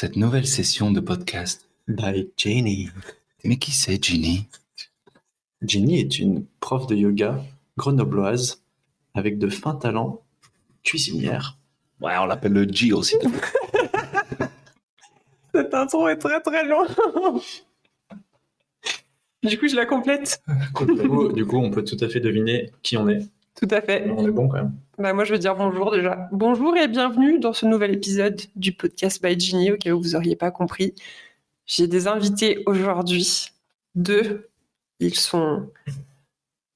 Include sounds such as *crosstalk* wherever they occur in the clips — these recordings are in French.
cette nouvelle session de podcast. by Jenny. Mais qui c'est Ginny Jenny est une prof de yoga grenobloise avec de fins talents cuisinière. Ouais, on l'appelle le G aussi. *laughs* Cette intro est très très long. du coup, je la complète. du, coup, du coup, on peut tout à fait deviner qui on est. Tout à fait. On est bon quand même. Bah, moi, je veux dire bonjour déjà. Bonjour et bienvenue dans ce nouvel épisode du podcast by Ginny, au cas où vous n'auriez pas compris. J'ai des invités aujourd'hui. Deux. Ils sont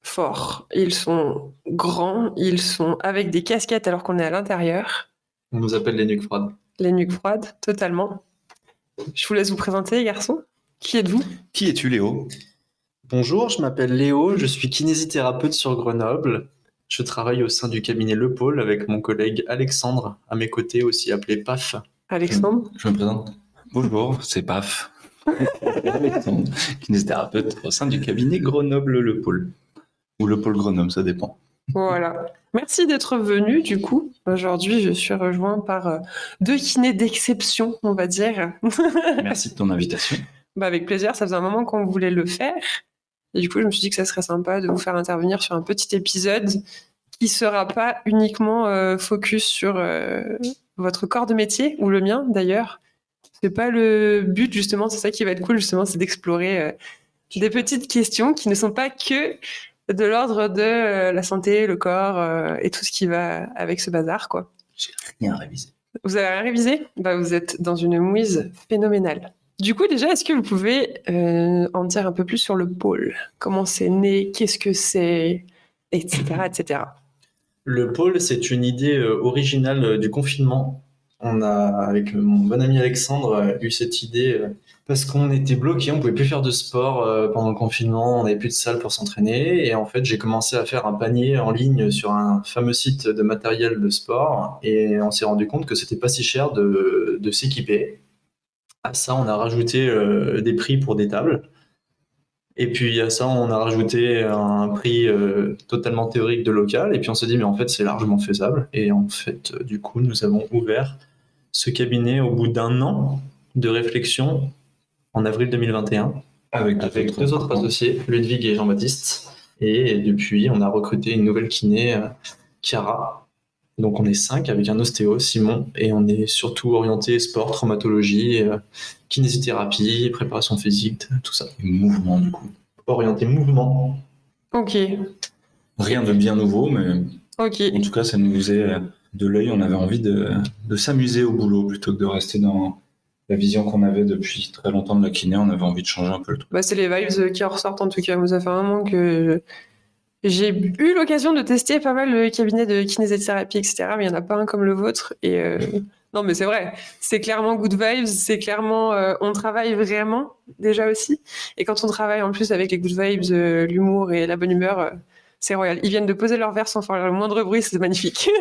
forts, ils sont grands, ils sont avec des casquettes alors qu'on est à l'intérieur. On nous appelle les nuques froides. Les nuques froides, totalement. Je vous laisse vous présenter, les garçons. Qui êtes-vous? Qui es-tu, Léo? Bonjour, je m'appelle Léo, je suis kinésithérapeute sur Grenoble. Je travaille au sein du cabinet Le Pôle avec mon collègue Alexandre, à mes côtés, aussi appelé PAF. Alexandre Je me présente. Bonjour, c'est Paf. *laughs* Alexandre, kinésithérapeute au sein du cabinet Grenoble Le Pôle. Ou Le Pôle Grenoble, ça dépend. Voilà. Merci d'être venu, du coup. Aujourd'hui, je suis rejoint par euh, deux kinés d'exception, on va dire. Merci de ton invitation. Bah, avec plaisir, ça faisait un moment qu'on voulait le faire. Et du coup, je me suis dit que ça serait sympa de vous faire intervenir sur un petit épisode qui sera pas uniquement euh, focus sur euh, votre corps de métier, ou le mien d'ailleurs. C'est pas le but, justement, c'est ça qui va être cool, justement, c'est d'explorer euh, des petites questions qui ne sont pas que de l'ordre de la santé, le corps et tout ce qui va avec ce bazar, quoi. J'ai rien révisé. Vous avez rien révisé? Bah, Vous êtes dans une mouise phénoménale. Du coup, déjà, est-ce que vous pouvez euh, en dire un peu plus sur le pôle? Comment c'est né? Qu'est-ce que c'est? Etc. etc. Le pôle, c'est une idée euh, originale euh, du confinement. On a, avec mon bon ami Alexandre, eu cette idée parce qu'on était bloqué, on pouvait plus faire de sport pendant le confinement, on n'avait plus de salle pour s'entraîner. Et en fait, j'ai commencé à faire un panier en ligne sur un fameux site de matériel de sport. Et on s'est rendu compte que c'était pas si cher de s'équiper. À ça, on a rajouté euh, des prix pour des tables. Et puis à ça, on a rajouté un prix euh, totalement théorique de local. Et puis on s'est dit, mais en fait, c'est largement faisable. Et en fait, euh, du coup, nous avons ouvert ce cabinet au bout d'un an de réflexion en avril 2021 Avec, avec deux autres associés, Ludwig et Jean-Baptiste. Et depuis, on a recruté une nouvelle kiné, Chiara. Donc on est cinq avec un ostéo, Simon, et on est surtout orienté sport, traumatologie, euh, kinésithérapie, préparation physique, tout ça. Et mouvement, du coup. Orienté mouvement. Ok. Rien de bien nouveau, mais Ok. en tout cas, ça nous faisait euh, de l'œil. On avait envie de, de s'amuser au boulot plutôt que de rester dans la vision qu'on avait depuis très longtemps de la kiné. On avait envie de changer un peu le truc. Bah, c'est les vibes qui en ressortent en tout cas. Ça fait un moment que j'ai eu l'occasion de tester pas mal de cabinets de kinésithérapie, etc. Mais il n'y en a pas un comme le vôtre. Et euh, *laughs* non, mais c'est vrai. C'est clairement good vibes. C'est clairement euh, on travaille vraiment déjà aussi. Et quand on travaille en plus avec les good vibes, euh, l'humour et la bonne humeur, c'est royal. Ils viennent de poser leur verre sans faire le moindre bruit. C'est magnifique. *laughs*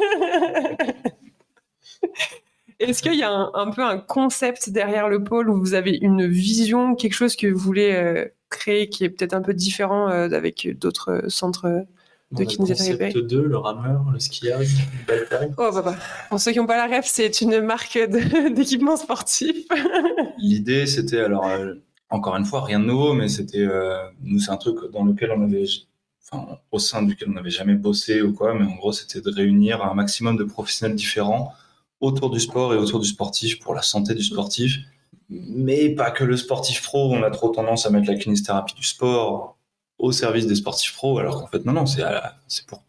Est-ce qu'il y a un, un peu un concept derrière le pôle où vous avez une vision, quelque chose que vous voulez euh, créer qui est peut-être un peu différent euh, avec d'autres centres euh, De kinésithérapie. concept 2, le rameur, le skiable, le Oh, papa. Pour ceux qui n'ont pas la ref, c'est une marque *laughs* d'équipement sportif. *laughs* L'idée, c'était alors euh, encore une fois rien de nouveau, mais c'était euh, nous c'est un truc dans lequel on avait, enfin au sein duquel on n'avait jamais bossé ou quoi, mais en gros c'était de réunir un maximum de professionnels différents autour du sport et autour du sportif pour la santé du sportif, mais pas que le sportif pro. On a trop tendance à mettre la kinésithérapie du sport au service des sportifs pro, alors qu'en fait non non c'est pour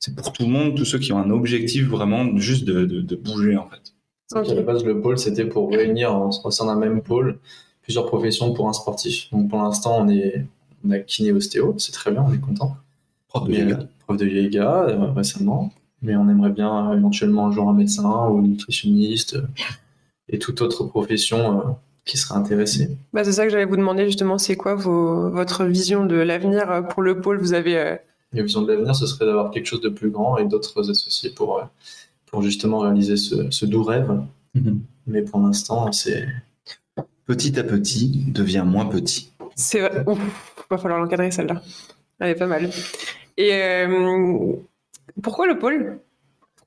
c'est pour tout le monde, tous ceux qui ont un objectif vraiment juste de, de, de bouger en fait. Donc, à la base, le pôle, c'était pour réunir en- au sein d'un même pôle plusieurs professions pour un sportif. Donc, pour l'instant, on est on a kiné ostéo, c'est très bien, on est content. Prof de yoga. euh, prof de yoga euh, récemment, mais on aimerait bien euh, éventuellement un jour un médecin ou un nutritionniste euh, et toute autre profession euh, qui serait intéressée. Bah, c'est ça que j'allais vous demander justement, c'est quoi vos- votre vision de l'avenir euh, pour le pôle? Vous avez euh, La vision de l'avenir, ce serait d'avoir quelque chose de plus grand et d'autres associés pour, euh, pour justement réaliser ce, ce doux rêve. Mhm. Mais pour l'instant, c'est Petit à petit devient moins petit. C'est vrai. Ouf, va falloir l'encadrer celle-là. Elle est pas mal. Et euh, pourquoi le pôle?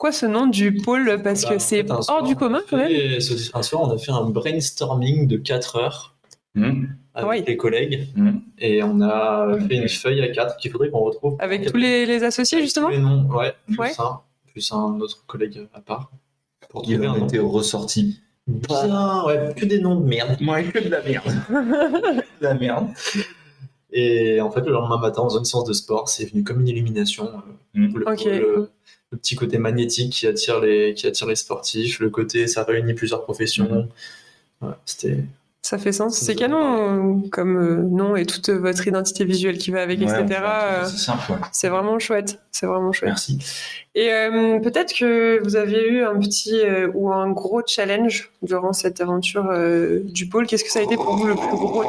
Pourquoi ce nom du pôle Parce Bah, que en c'est hors soir, du commun quand même. ce- Un soir, on a fait un brainstorming de 4 heures Hum, avec Oui. les collègues hum. et on a fait une feuille à 4 qu'il faudrait qu'on retrouve. Avec tous les, les associés justement Tous les noms, ouais. Plus, Ouais. un, plus un autre collègue à part. Pour Il en était ressorti. Bien, ouais, que des noms de merde. Ouais, que de la merde. *laughs* de la merde. Et en fait, le lendemain matin, dans une séance de sport, c'est venu comme une illumination. euh, Mm. Le, Ok. le- le petit côté magnétique qui attire, les, qui attire les sportifs, le côté ça réunit plusieurs professions. Voilà, C'était Ça fait sens. C'est canon euh, comme euh, nom et toute votre identité visuelle qui va avec, Ouais, etc. simple, ouais. C'est vraiment chouette. C'est vraiment chouette. Merci. Et euh, peut-être que vous avez eu un petit euh, ou un gros challenge durant cette aventure euh, du pôle. Qu'est-ce que ça a été pour vous le plus gros?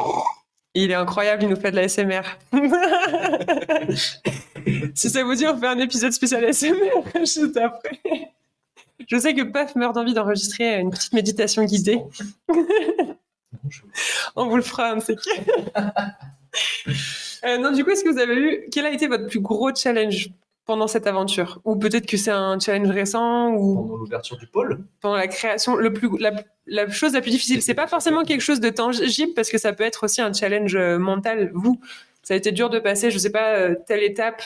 Il est incroyable, il nous fait de la SMR. *laughs* si ça vous dit, on fait un épisode spécial SMR *laughs* juste après. Je sais que Paf meurt d'envie d'enregistrer une petite méditation guidée. *laughs* On vous le fera un de ces. Euh, non, du coup, est-ce que vous avez eu. Quel a été votre plus gros challenge? Pendant cette aventure? Ou peut-être que c'est un challenge récent ou pendant l'ouverture du pôle? pendant la création. Le plus, la, la chose la plus difficile, c'est pas forcément quelque chose de tangible parce que ça peut être aussi un challenge euh, mental. Vous, ça a été dur de passer, je sais pas, euh, telle étape,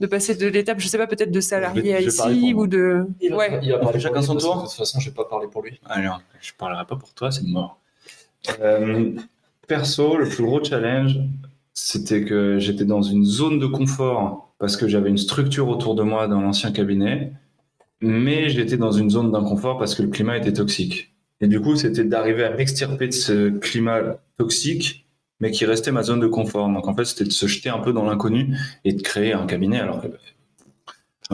de passer de l'étape, je sais pas, peut-être de salarié à ici ou de. Il va, Ouais. il va parler Chacun son tour. De toute façon, je vais pas parler pour lui. Alors, je parlerai pas pour toi, c'est mort. Euh, perso, le plus gros challenge, c'était que j'étais dans une zone de confort parce que j'avais une structure autour de moi dans l'ancien cabinet, mais j'étais dans une zone d'inconfort parce que le climat était toxique. Et du coup, c'était d'arriver à m'extirper de ce climat toxique, mais qui restait ma zone de confort. Donc en fait, c'était de se jeter un peu dans l'inconnu et de créer un cabinet. Alors que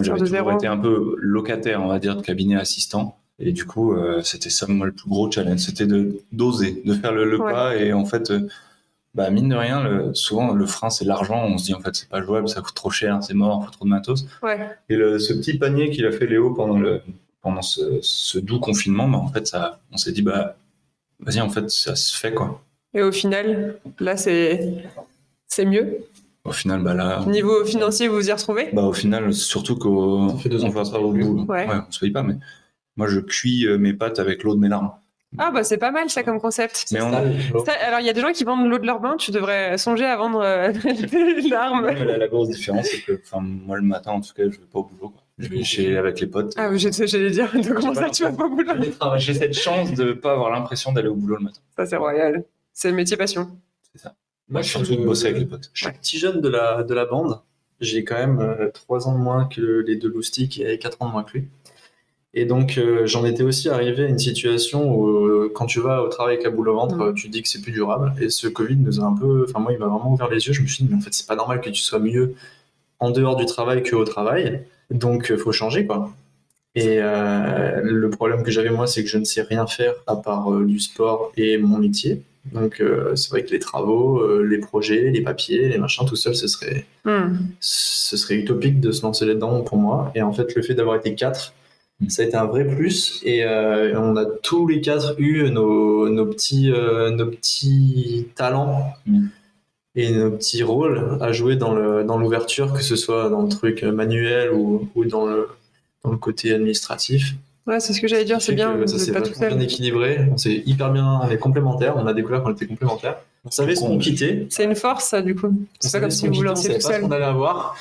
j'avais toujours été un peu locataire, on va dire, de cabinet assistant. Et du coup, euh, c'était ça, moi, le plus gros challenge. C'était de d'oser, de faire le, le Ouais. pas. Et en fait, euh, bah, mine de rien, le- souvent, le frein, c'est l'argent. On se dit, en fait, c'est pas jouable, ça coûte trop cher, c'est mort, faut trop de matos. Ouais. Et le- ce petit panier qu'il a fait Léo pendant, le, pendant ce, ce doux confinement, bah, en fait, ça, on s'est dit, bah, vas-y, en fait, ça se fait, quoi. Et au final, là, c'est c'est mieux. Au final, bah là. Niveau financier, vous vous y retrouvez? Bah, au final, surtout qu'on Ça fait deux ans on va pas au bout. Ouais. on se paye pas, mais moi, je cuis euh, mes pâtes avec l'eau de mes larmes. Ah, bah c'est pas mal ça comme concept. Mais on- Sale, l'eau. Ça, alors, il y a des gens qui vendent l'eau de leur bain, tu devrais songer à vendre euh, *laughs* des larmes. Ouais, la, la grosse différence, c'est que moi, le matin, en tout cas, je vais pas au boulot. quoi. Je vais chez, avec les potes. Ah, oui, j'allais dire, donc comment ça tu vas pas au boulot? J'ai cette chance de pas avoir l'impression d'aller au boulot le matin. Ça, c'est royal. C'est le métier passion. C'est ça. Moi, Surtout de je- bosser avec les potes. Je suis petit jeune de la, de la bande. J'ai quand même 3 ans de moins que les deux loustiques et 4 ans de moins que lui. Et donc, euh, j'en étais aussi arrivé à une situation où, euh, quand tu vas au travail avec la boule au ventre, euh, tu te dis que c'est plus durable. Et ce Covid nous a un peu. Enfin, moi, il m'a vraiment ouvert les yeux. Je me suis dit, mais en fait, c'est pas normal que tu sois mieux en dehors du travail qu'au travail. Donc, il faut changer, quoi. Et euh, le problème que j'avais, moi, c'est que je ne sais rien faire à part euh, du sport et mon métier. Donc, euh, c'est vrai que les travaux, euh, les projets, les papiers, les machins, tout seul, ce serait, Hmm. ce serait utopique de se lancer là-dedans pour moi. Et en fait, le fait d'avoir été quatre, ça a été un vrai plus. Et euh, on a tous les quatre eu nos, nos, petits, euh, nos petits talents Mm. et nos petits rôles à jouer dans le- dans l'ouverture, que ce soit dans le truc manuel ou, ou dans, le, dans le côté administratif. Ouais, c'est ce que j'allais dire, c'est bien, ça n'êtes s'est pas tout vachement bien équilibré. On s'est hyper bien, on est complémentaires. On a découvert qu'on était complémentaires. On savait ce qu'on quittait. C'est une force, ça, du coup. On C'est pas comme si vous on lanciez savait tout pas ce seul. qu'on allait avoir.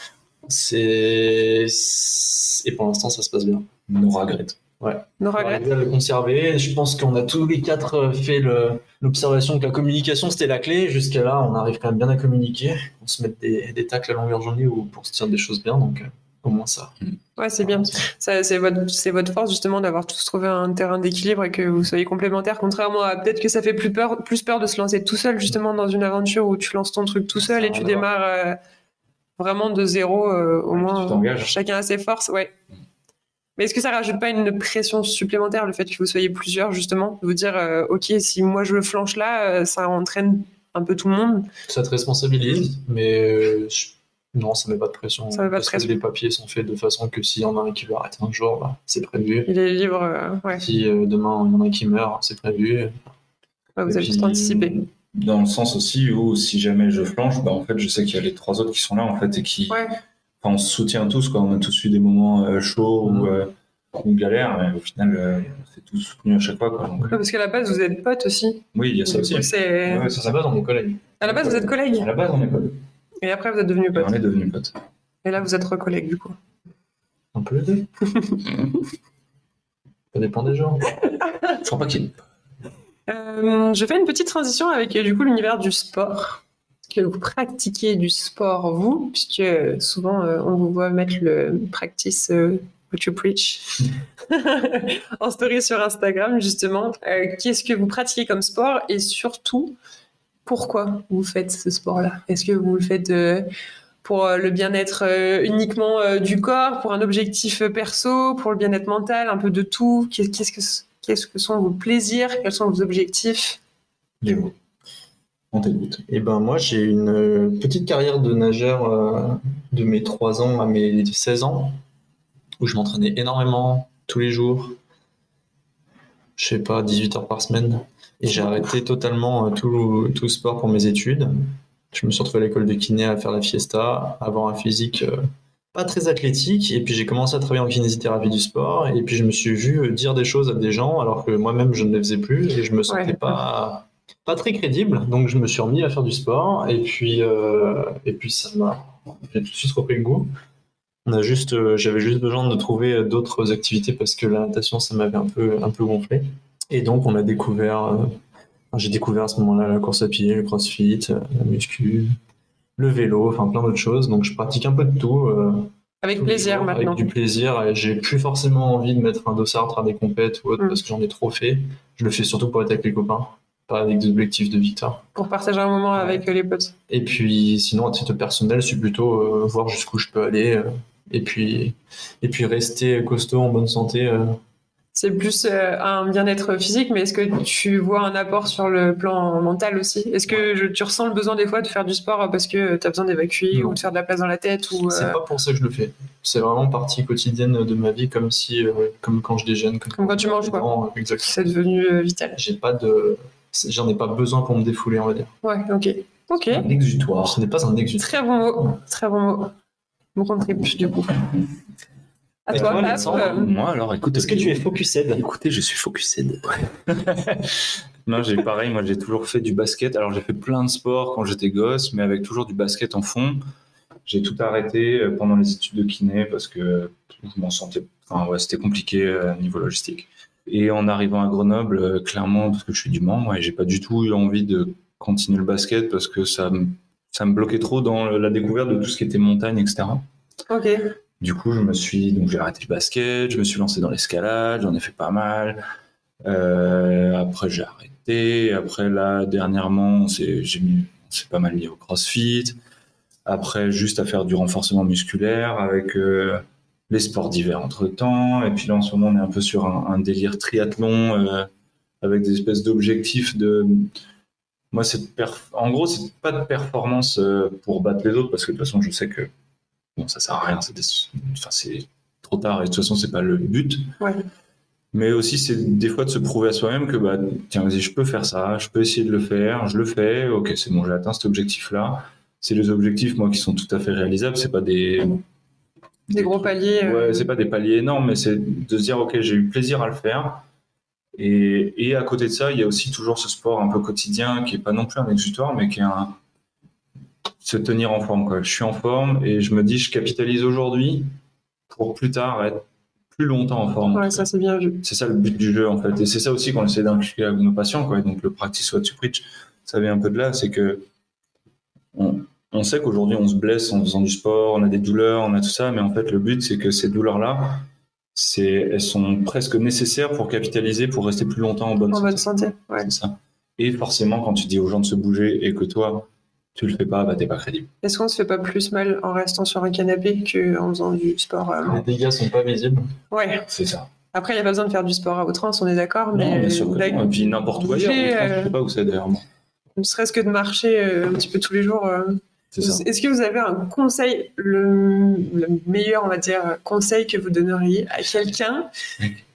C'est et pour l'instant ça se passe bien. Nos regrets. Nos On regrets. arrive à le conserver. Je pense qu'on a tous les quatre euh, fait le- l'observation que la communication c'était la clé. Jusqu'à là, on arrive quand même bien à communiquer. On se met des, des tacles à longueur de journée ou pour se dire des choses bien. Donc euh, au moins ça. Ouais, c'est bien. Ça, c'est votre, c'est votre force justement d'avoir tous trouvé un terrain d'équilibre et que vous soyez complémentaires. Contrairement à peut-être que ça fait plus peur, plus peur de se lancer tout seul justement dans une aventure où tu lances ton truc tout seul et tu démarres euh, vraiment de zéro. euh, au Ouais, moins, chacun a ses forces. Ouais. Mais est-ce que ça rajoute pas une pression supplémentaire le fait que vous soyez plusieurs justement, de vous dire euh, ok si moi je flanche là, euh, ça entraîne un peu tout le monde? Ça te responsabilise, mais je- non, ça met pas de pression. Ça met pas de parce pression. que les papiers sont faits de façon que s'il y en a un qui veut arrêter un jour, bah, c'est prévu. Il est libre. ouais. Si demain il y en a un qui meurt, c'est prévu. Ouais, vous avez juste anticipé. Dans le sens aussi où si jamais je flanche, bah, en fait, je sais qu'il y a les trois autres qui sont là en fait et qui, Ouais. enfin, on se soutient tous quoi. On a tous eu des moments euh, chauds où, euh, une galère, mais au final, euh, c'est tout soutenu à chaque fois. Quoi. Donc, Ouais, Parce qu'à la base, vous êtes potes aussi. oui, il y a ça aussi. C'est... Ouais, ça, À la base, on est collègues. À la base, vous êtes collègues. À la base, on est potes. Et après, vous êtes devenus Et potes. on est devenus potes. Et là, vous êtes recollègues, du coup. Un peu les deux. Ça dépend des gens. Je crois pas qu'il y ait Euh, je fais une petite transition avec euh, du coup l'univers du sport. Que vous pratiquez du sport, vous Puisque souvent, euh, on vous voit mettre le practice what you preach *laughs* en story sur Instagram, justement. Qu'est-ce que vous pratiquez comme sport et surtout, pourquoi vous faites ce sport-là? Est-ce que vous le faites pour le bien-être uniquement du corps, pour un objectif perso, pour le bien-être mental, un peu de tout? Qu'est- Qu'est-ce que Qu'est-ce que sont vos plaisirs? Quels sont vos objectifs? Léo. On t'écoute. Et ben moi, j'ai une euh, petite carrière de nageur euh, de mes 3 ans à mes 16 ans, où je m'entraînais énormément, tous les jours. Je sais pas, 18 heures par semaine. Et j'ai arrêté totalement euh, tout, tout sport pour mes études. Je me suis retrouvé à l'école de kiné à faire la fiesta, à avoir un physique pas très athlétique. Et puis j'ai commencé à travailler en kinésithérapie du sport. Et puis je me suis vu dire des choses à des gens alors que moi-même je ne les faisais plus. Et je me sentais Ouais. pas pas très crédible, donc je me suis remis à faire du sport et puis euh, et puis ça m'a j'ai tout de suite repris le goût. On a juste euh, j'avais juste besoin de trouver d'autres activités parce que la natation ça m'avait un peu un peu gonflé et donc on a découvert euh, j'ai découvert à ce moment-là la course à pied, le crossfit, la muscu, le vélo, enfin plein d'autres choses. Donc je pratique un peu de tout. euh, Avec plaisir jours, maintenant. Avec du plaisir. J'ai plus forcément envie de mettre un dossard, faire des compètes ou autre Mm. parce que j'en ai trop fait. Je le fais surtout pour être avec les copains, pas avec des objectifs de victoire. Pour partager un moment avec euh, les potes. Et puis sinon, à titre personnel, c'est plutôt euh, voir jusqu'où je peux aller. euh, et puis, et puis rester costaud, en bonne santé. C'est plus euh, un bien-être physique, mais est-ce que tu vois un apport sur le plan mental aussi? Est-ce que je- tu ressens le besoin des fois de faire du sport parce que tu as besoin d'évacuer ou de faire de la place dans la tête ou, C'est euh, pas pour ça que je le fais. C'est vraiment partie quotidienne de ma vie, comme si, euh, comme quand je déjeune, comme, Comme quand tu manges, quoi. c'est devenu euh, vital J'ai pas de, j'en ai pas besoin pour me défouler, on va dire. Ouais, ok. Ok. Un exutoire. Ce n'est pas un exutoire. Très bon mot. Très bon mot. Mon contribue du coup. À toi, toi, Alexandre? Euh, Moi, alors, écoute. Est-ce que tu es focused? Écoutez, je suis focused. *laughs* non, j'ai pareil, moi j'ai toujours fait du basket. Alors j'ai fait plein de sports quand j'étais gosse, mais avec toujours du basket en fond. J'ai tout arrêté euh, pendant les études de kiné parce que je m'en sentais. Enfin, ouais, c'était compliqué euh, niveau logistique. Et en arrivant à Grenoble, euh, clairement, parce que je suis du Mans, ouais, j'ai pas du tout eu envie de continuer le basket parce que ça me, ça me bloquait trop dans la découverte de tout ce qui était montagne, etc. Ok. Du coup, je me suis donc j'ai arrêté le basket, je me suis lancé dans l'escalade, j'en ai fait pas mal. Euh, après, j'ai arrêté. Après, là, dernièrement, s'est pas mal mis au CrossFit. Après, juste à faire du renforcement musculaire avec euh, les sports d'hiver entre temps. Et puis là, en ce moment, on est un peu sur un, délire triathlon euh, avec des espèces d'objectifs de. Moi, c'est en gros, c'est pas de performance pour battre les autres parce que de toute façon, je sais que bon, ça sert à rien. C'est des- enfin, c'est trop tard et de toute façon, c'est pas le but. Ouais. Mais aussi, c'est des fois de se prouver à soi-même que, bah, tiens, vas-y, je peux faire ça, je peux essayer de le faire, je le fais, ok, c'est bon, j'ai atteint cet objectif-là. C'est les objectifs, moi, qui sont tout à fait réalisables, c'est pas des. Des gros paliers. euh, Ouais, c'est pas des paliers énormes, mais c'est de se dire, ok, j'ai eu plaisir à le faire. Et, et à côté de ça, il y a aussi toujours ce sport un peu quotidien qui est pas non plus un exutoire, mais qui est un. Se tenir en forme, quoi. Je suis en forme et je me dis, je capitalise aujourd'hui pour plus tard être plus longtemps en forme. Ouais, ça c'est bien vu. C'est ça le but du jeu en fait. Et c'est ça aussi qu'on essaie d'inculquer à nos patients. Quoi. Et donc le practice what you preach, ça vient un peu de là. C'est que on, on sait qu'aujourd'hui on se blesse en faisant du sport, on a des douleurs, on a tout ça. Mais en fait le but c'est que ces douleurs-là, c'est, elles sont presque nécessaires pour capitaliser, pour rester plus longtemps en bonne En santé. bonne santé. Ouais. Ça. Et forcément quand tu dis aux gens de se bouger et que toi tu le fais pas, bah t'es pas crédible. Est-ce qu'on se fait pas plus mal en restant sur un canapé qu'en faisant du sport euh, Les dégâts sont pas visibles. Ouais. C'est ça. Après, il n'y a pas besoin de faire du sport à outrance, on est d'accord. Mais non, bien sûr que la- non. Et puis n'importe où ailleurs. euh, Je sais pas où c'est d'ailleurs. moi. ne serait-ce que de marcher euh, un petit peu tous les jours. euh, C'est ça. Est-ce que vous avez un conseil, le, le meilleur, on va dire, conseil que vous donneriez à quelqu'un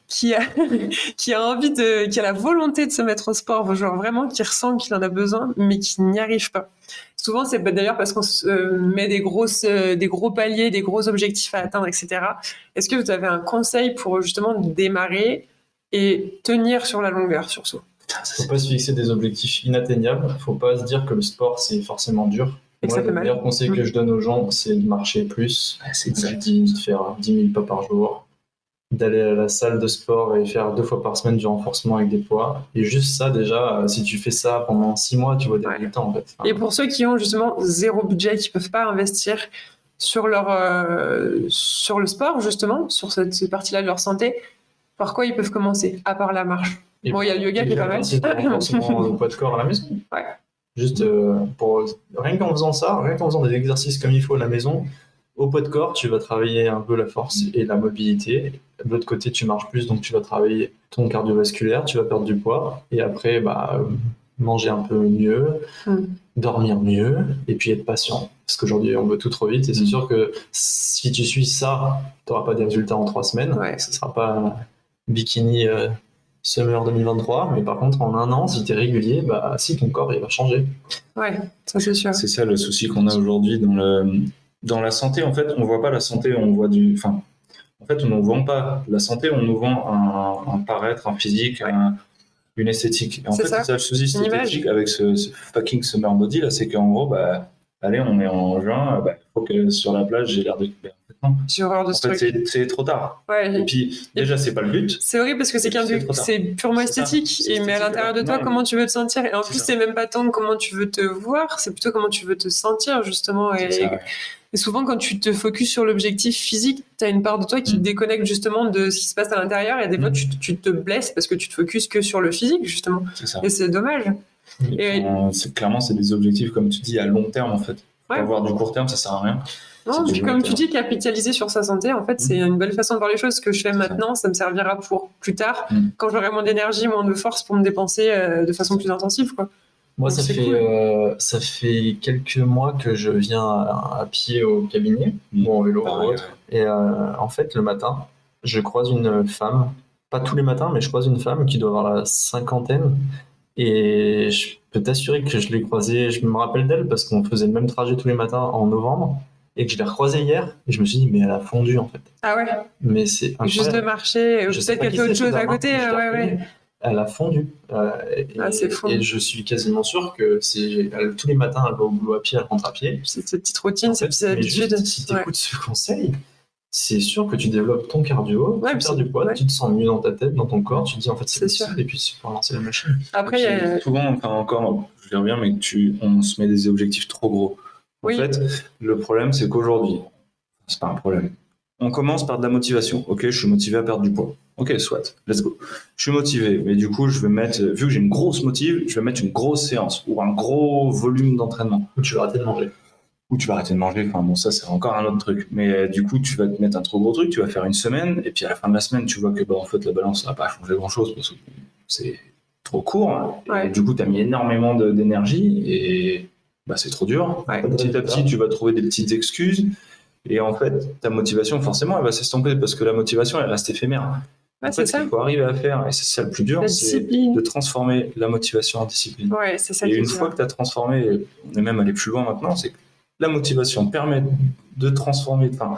qui a, *laughs* qui a envie de, qui a la volonté de se mettre au sport, genre vraiment qui ressent qu'il en a besoin, mais qui n'y arrive pas? Souvent, c'est d'ailleurs parce qu'on se euh, met des, grosses, euh, des gros paliers, des gros objectifs à atteindre, etc. Est-ce que vous avez un conseil pour justement démarrer et tenir sur la longueur, sur ce Il ne faut pas se fixer des objectifs inatteignables. Il ne faut pas se dire que le sport, c'est forcément dur. Moi, le meilleur conseil que Mm. je donne aux gens, c'est de marcher plus. c'est de faire 10 000 pas par jour, d'aller à la salle de sport et faire deux fois par semaine du renforcement avec des poids. Et juste ça, déjà, euh, si tu fais ça pendant 6 mois, tu vois des Ouais. résultats en fait. Enfin, Et pour ceux qui ont justement zéro budget, qui peuvent pas investir sur leur euh, sur le sport justement, sur cette, cette partie-là de leur santé, par quoi ils peuvent commencer à part la marche? Et Bon, il y a le yoga qui est pas mal. renforcement au poids de corps à la maison. Ouais. Juste euh, pour rien qu'en faisant ça, rien qu'en faisant des exercices comme il faut à la maison, au poids de corps, tu vas travailler un peu la force et la mobilité. De l'autre côté, tu marches plus, donc tu vas travailler ton cardiovasculaire, tu vas perdre du poids et après, bah, manger un peu mieux, Mm. dormir mieux et puis être patient. Parce qu'aujourd'hui, on veut tout trop vite et c'est Mm. sûr que si tu suis ça, tu n'auras pas des résultats en trois semaines. Ouais. Ce sera pas bikini euh, summer 2023, mais par contre, en un an, si tu es régulier, bah, si ton corps il va changer. Ouais, ça c'est sûr. C'est ça le souci qu'on a aujourd'hui dans, le, dans la santé. En fait, on voit pas la santé, on voit du. Enfin, en fait, on ne vend pas la santé, on nous vend un, un paraître, un physique, un- une esthétique. Et en C'est fait, ça. le souci esthétique avec ce, ce fucking summer body là, c'est qu'en gros, bah, allez, on est en juin, bah, faut que sur la plage j'ai l'air de. En. J'ai horreur de En ce fait, truc. c'est- trop tard. Ouais. Et puis, déjà, c'est pas le but. C'est horrible parce que c'est c'est purement ça. esthétique. Et mais à l'intérieur de toi, Non, comment tu veux te sentir? Et en plus, c'est même pas tant comment tu veux te voir, c'est plutôt comment tu veux te sentir justement. Et, ça, ouais. Et souvent, quand tu te focuses sur l'objectif physique, tu as une part de toi qui te Mm. déconnecte justement de ce qui se passe à l'intérieur. Et des fois, Mm. tu, tu te blesses parce que tu te focuses que sur le physique justement. Ça. Et c'est dommage. Et- Euh, clairement, c'est des objectifs, comme tu dis, à long terme en fait. Ouais. Avoir du court terme, ça sert à rien. Non, puis comme tu terme. dis, capitaliser sur sa santé, en fait, c'est une belle façon de voir les choses. Ce que je fais maintenant, ça me servira pour plus tard, Mm. quand j'aurai moins d'énergie, moins de force pour me dépenser euh, de façon plus intensive. Quoi. Moi, Donc, ça fait, cool. euh, ça fait quelques mois que je viens à, à pied au cabinet, Mm. ou en vélo ou autre. Et euh, en fait, le matin, je croise une femme, pas tous les matins, mais je croise une femme qui doit avoir la cinquantaine. Et je peux t'assurer que je l'ai croisée, je me rappelle d'elle parce qu'on faisait le même trajet tous les matins en novembre et que je l'ai recroisée hier. Et je me suis dit, mais elle a fondu en fait. Ah ouais, Mais c'est juste de marcher, Je sais peut-être qu'elle fait autre chose à côté. hein, ouais, ouais. Elle a fondu. Euh, et, Ah, c'est fou. et je suis quasiment sûr que c'est elle- tous les matins, elle va au boulot à pied, elle rentre à pied. C'est cette petite routine, En fait, mais habitudes. juste, si tu Ouais. écoutes ce conseil, c'est sûr que tu développes ton cardio, Ouais, tu puis perds du poids, ouais. tu te sens mieux dans ta tête, dans ton corps, tu te dis en fait c'est C'est sûr. possible, et puis tu peux lancer la machine. Après, a- Souvent, enfin, encore, je vais revenir, mais tu, on se met des objectifs trop gros. En Oui. fait, le problème, c'est qu'aujourd'hui, c'est pas un problème. On commence par de la motivation. Ok, je suis motivé à perdre du poids. Ok, soit, let's go. Je suis motivé, mais du coup, je vais mettre, vu que j'ai une grosse motive, je vais mettre une grosse séance ou un gros volume d'entraînement. Ou tu vas arrêter de manger. Ou tu vas arrêter de manger. Enfin, bon, ça, c'est encore un autre truc. Mais euh, du coup, tu vas te mettre un trop gros truc, tu vas faire une semaine, et puis à la fin de la semaine, tu vois que, bah, en fait, la balance n'a pas changé grand chose parce que c'est trop court. hein. Et du coup, tu as mis énormément d'énergie et bah, c'est trop dur. Ouais. Petit à petit, tu vas trouver des petites excuses. Et en fait, ta motivation, forcément, elle va s'estomper parce que la motivation, elle reste éphémère. Ouais, en fait, ce ça. qu'il faut arriver à faire, et c'est ça le plus dur, c'est de transformer la motivation en discipline. Ouais, ça Et une fois que tu as transformé, et on est même allé plus loin maintenant, c'est que la motivation permet de transformer. Enfin,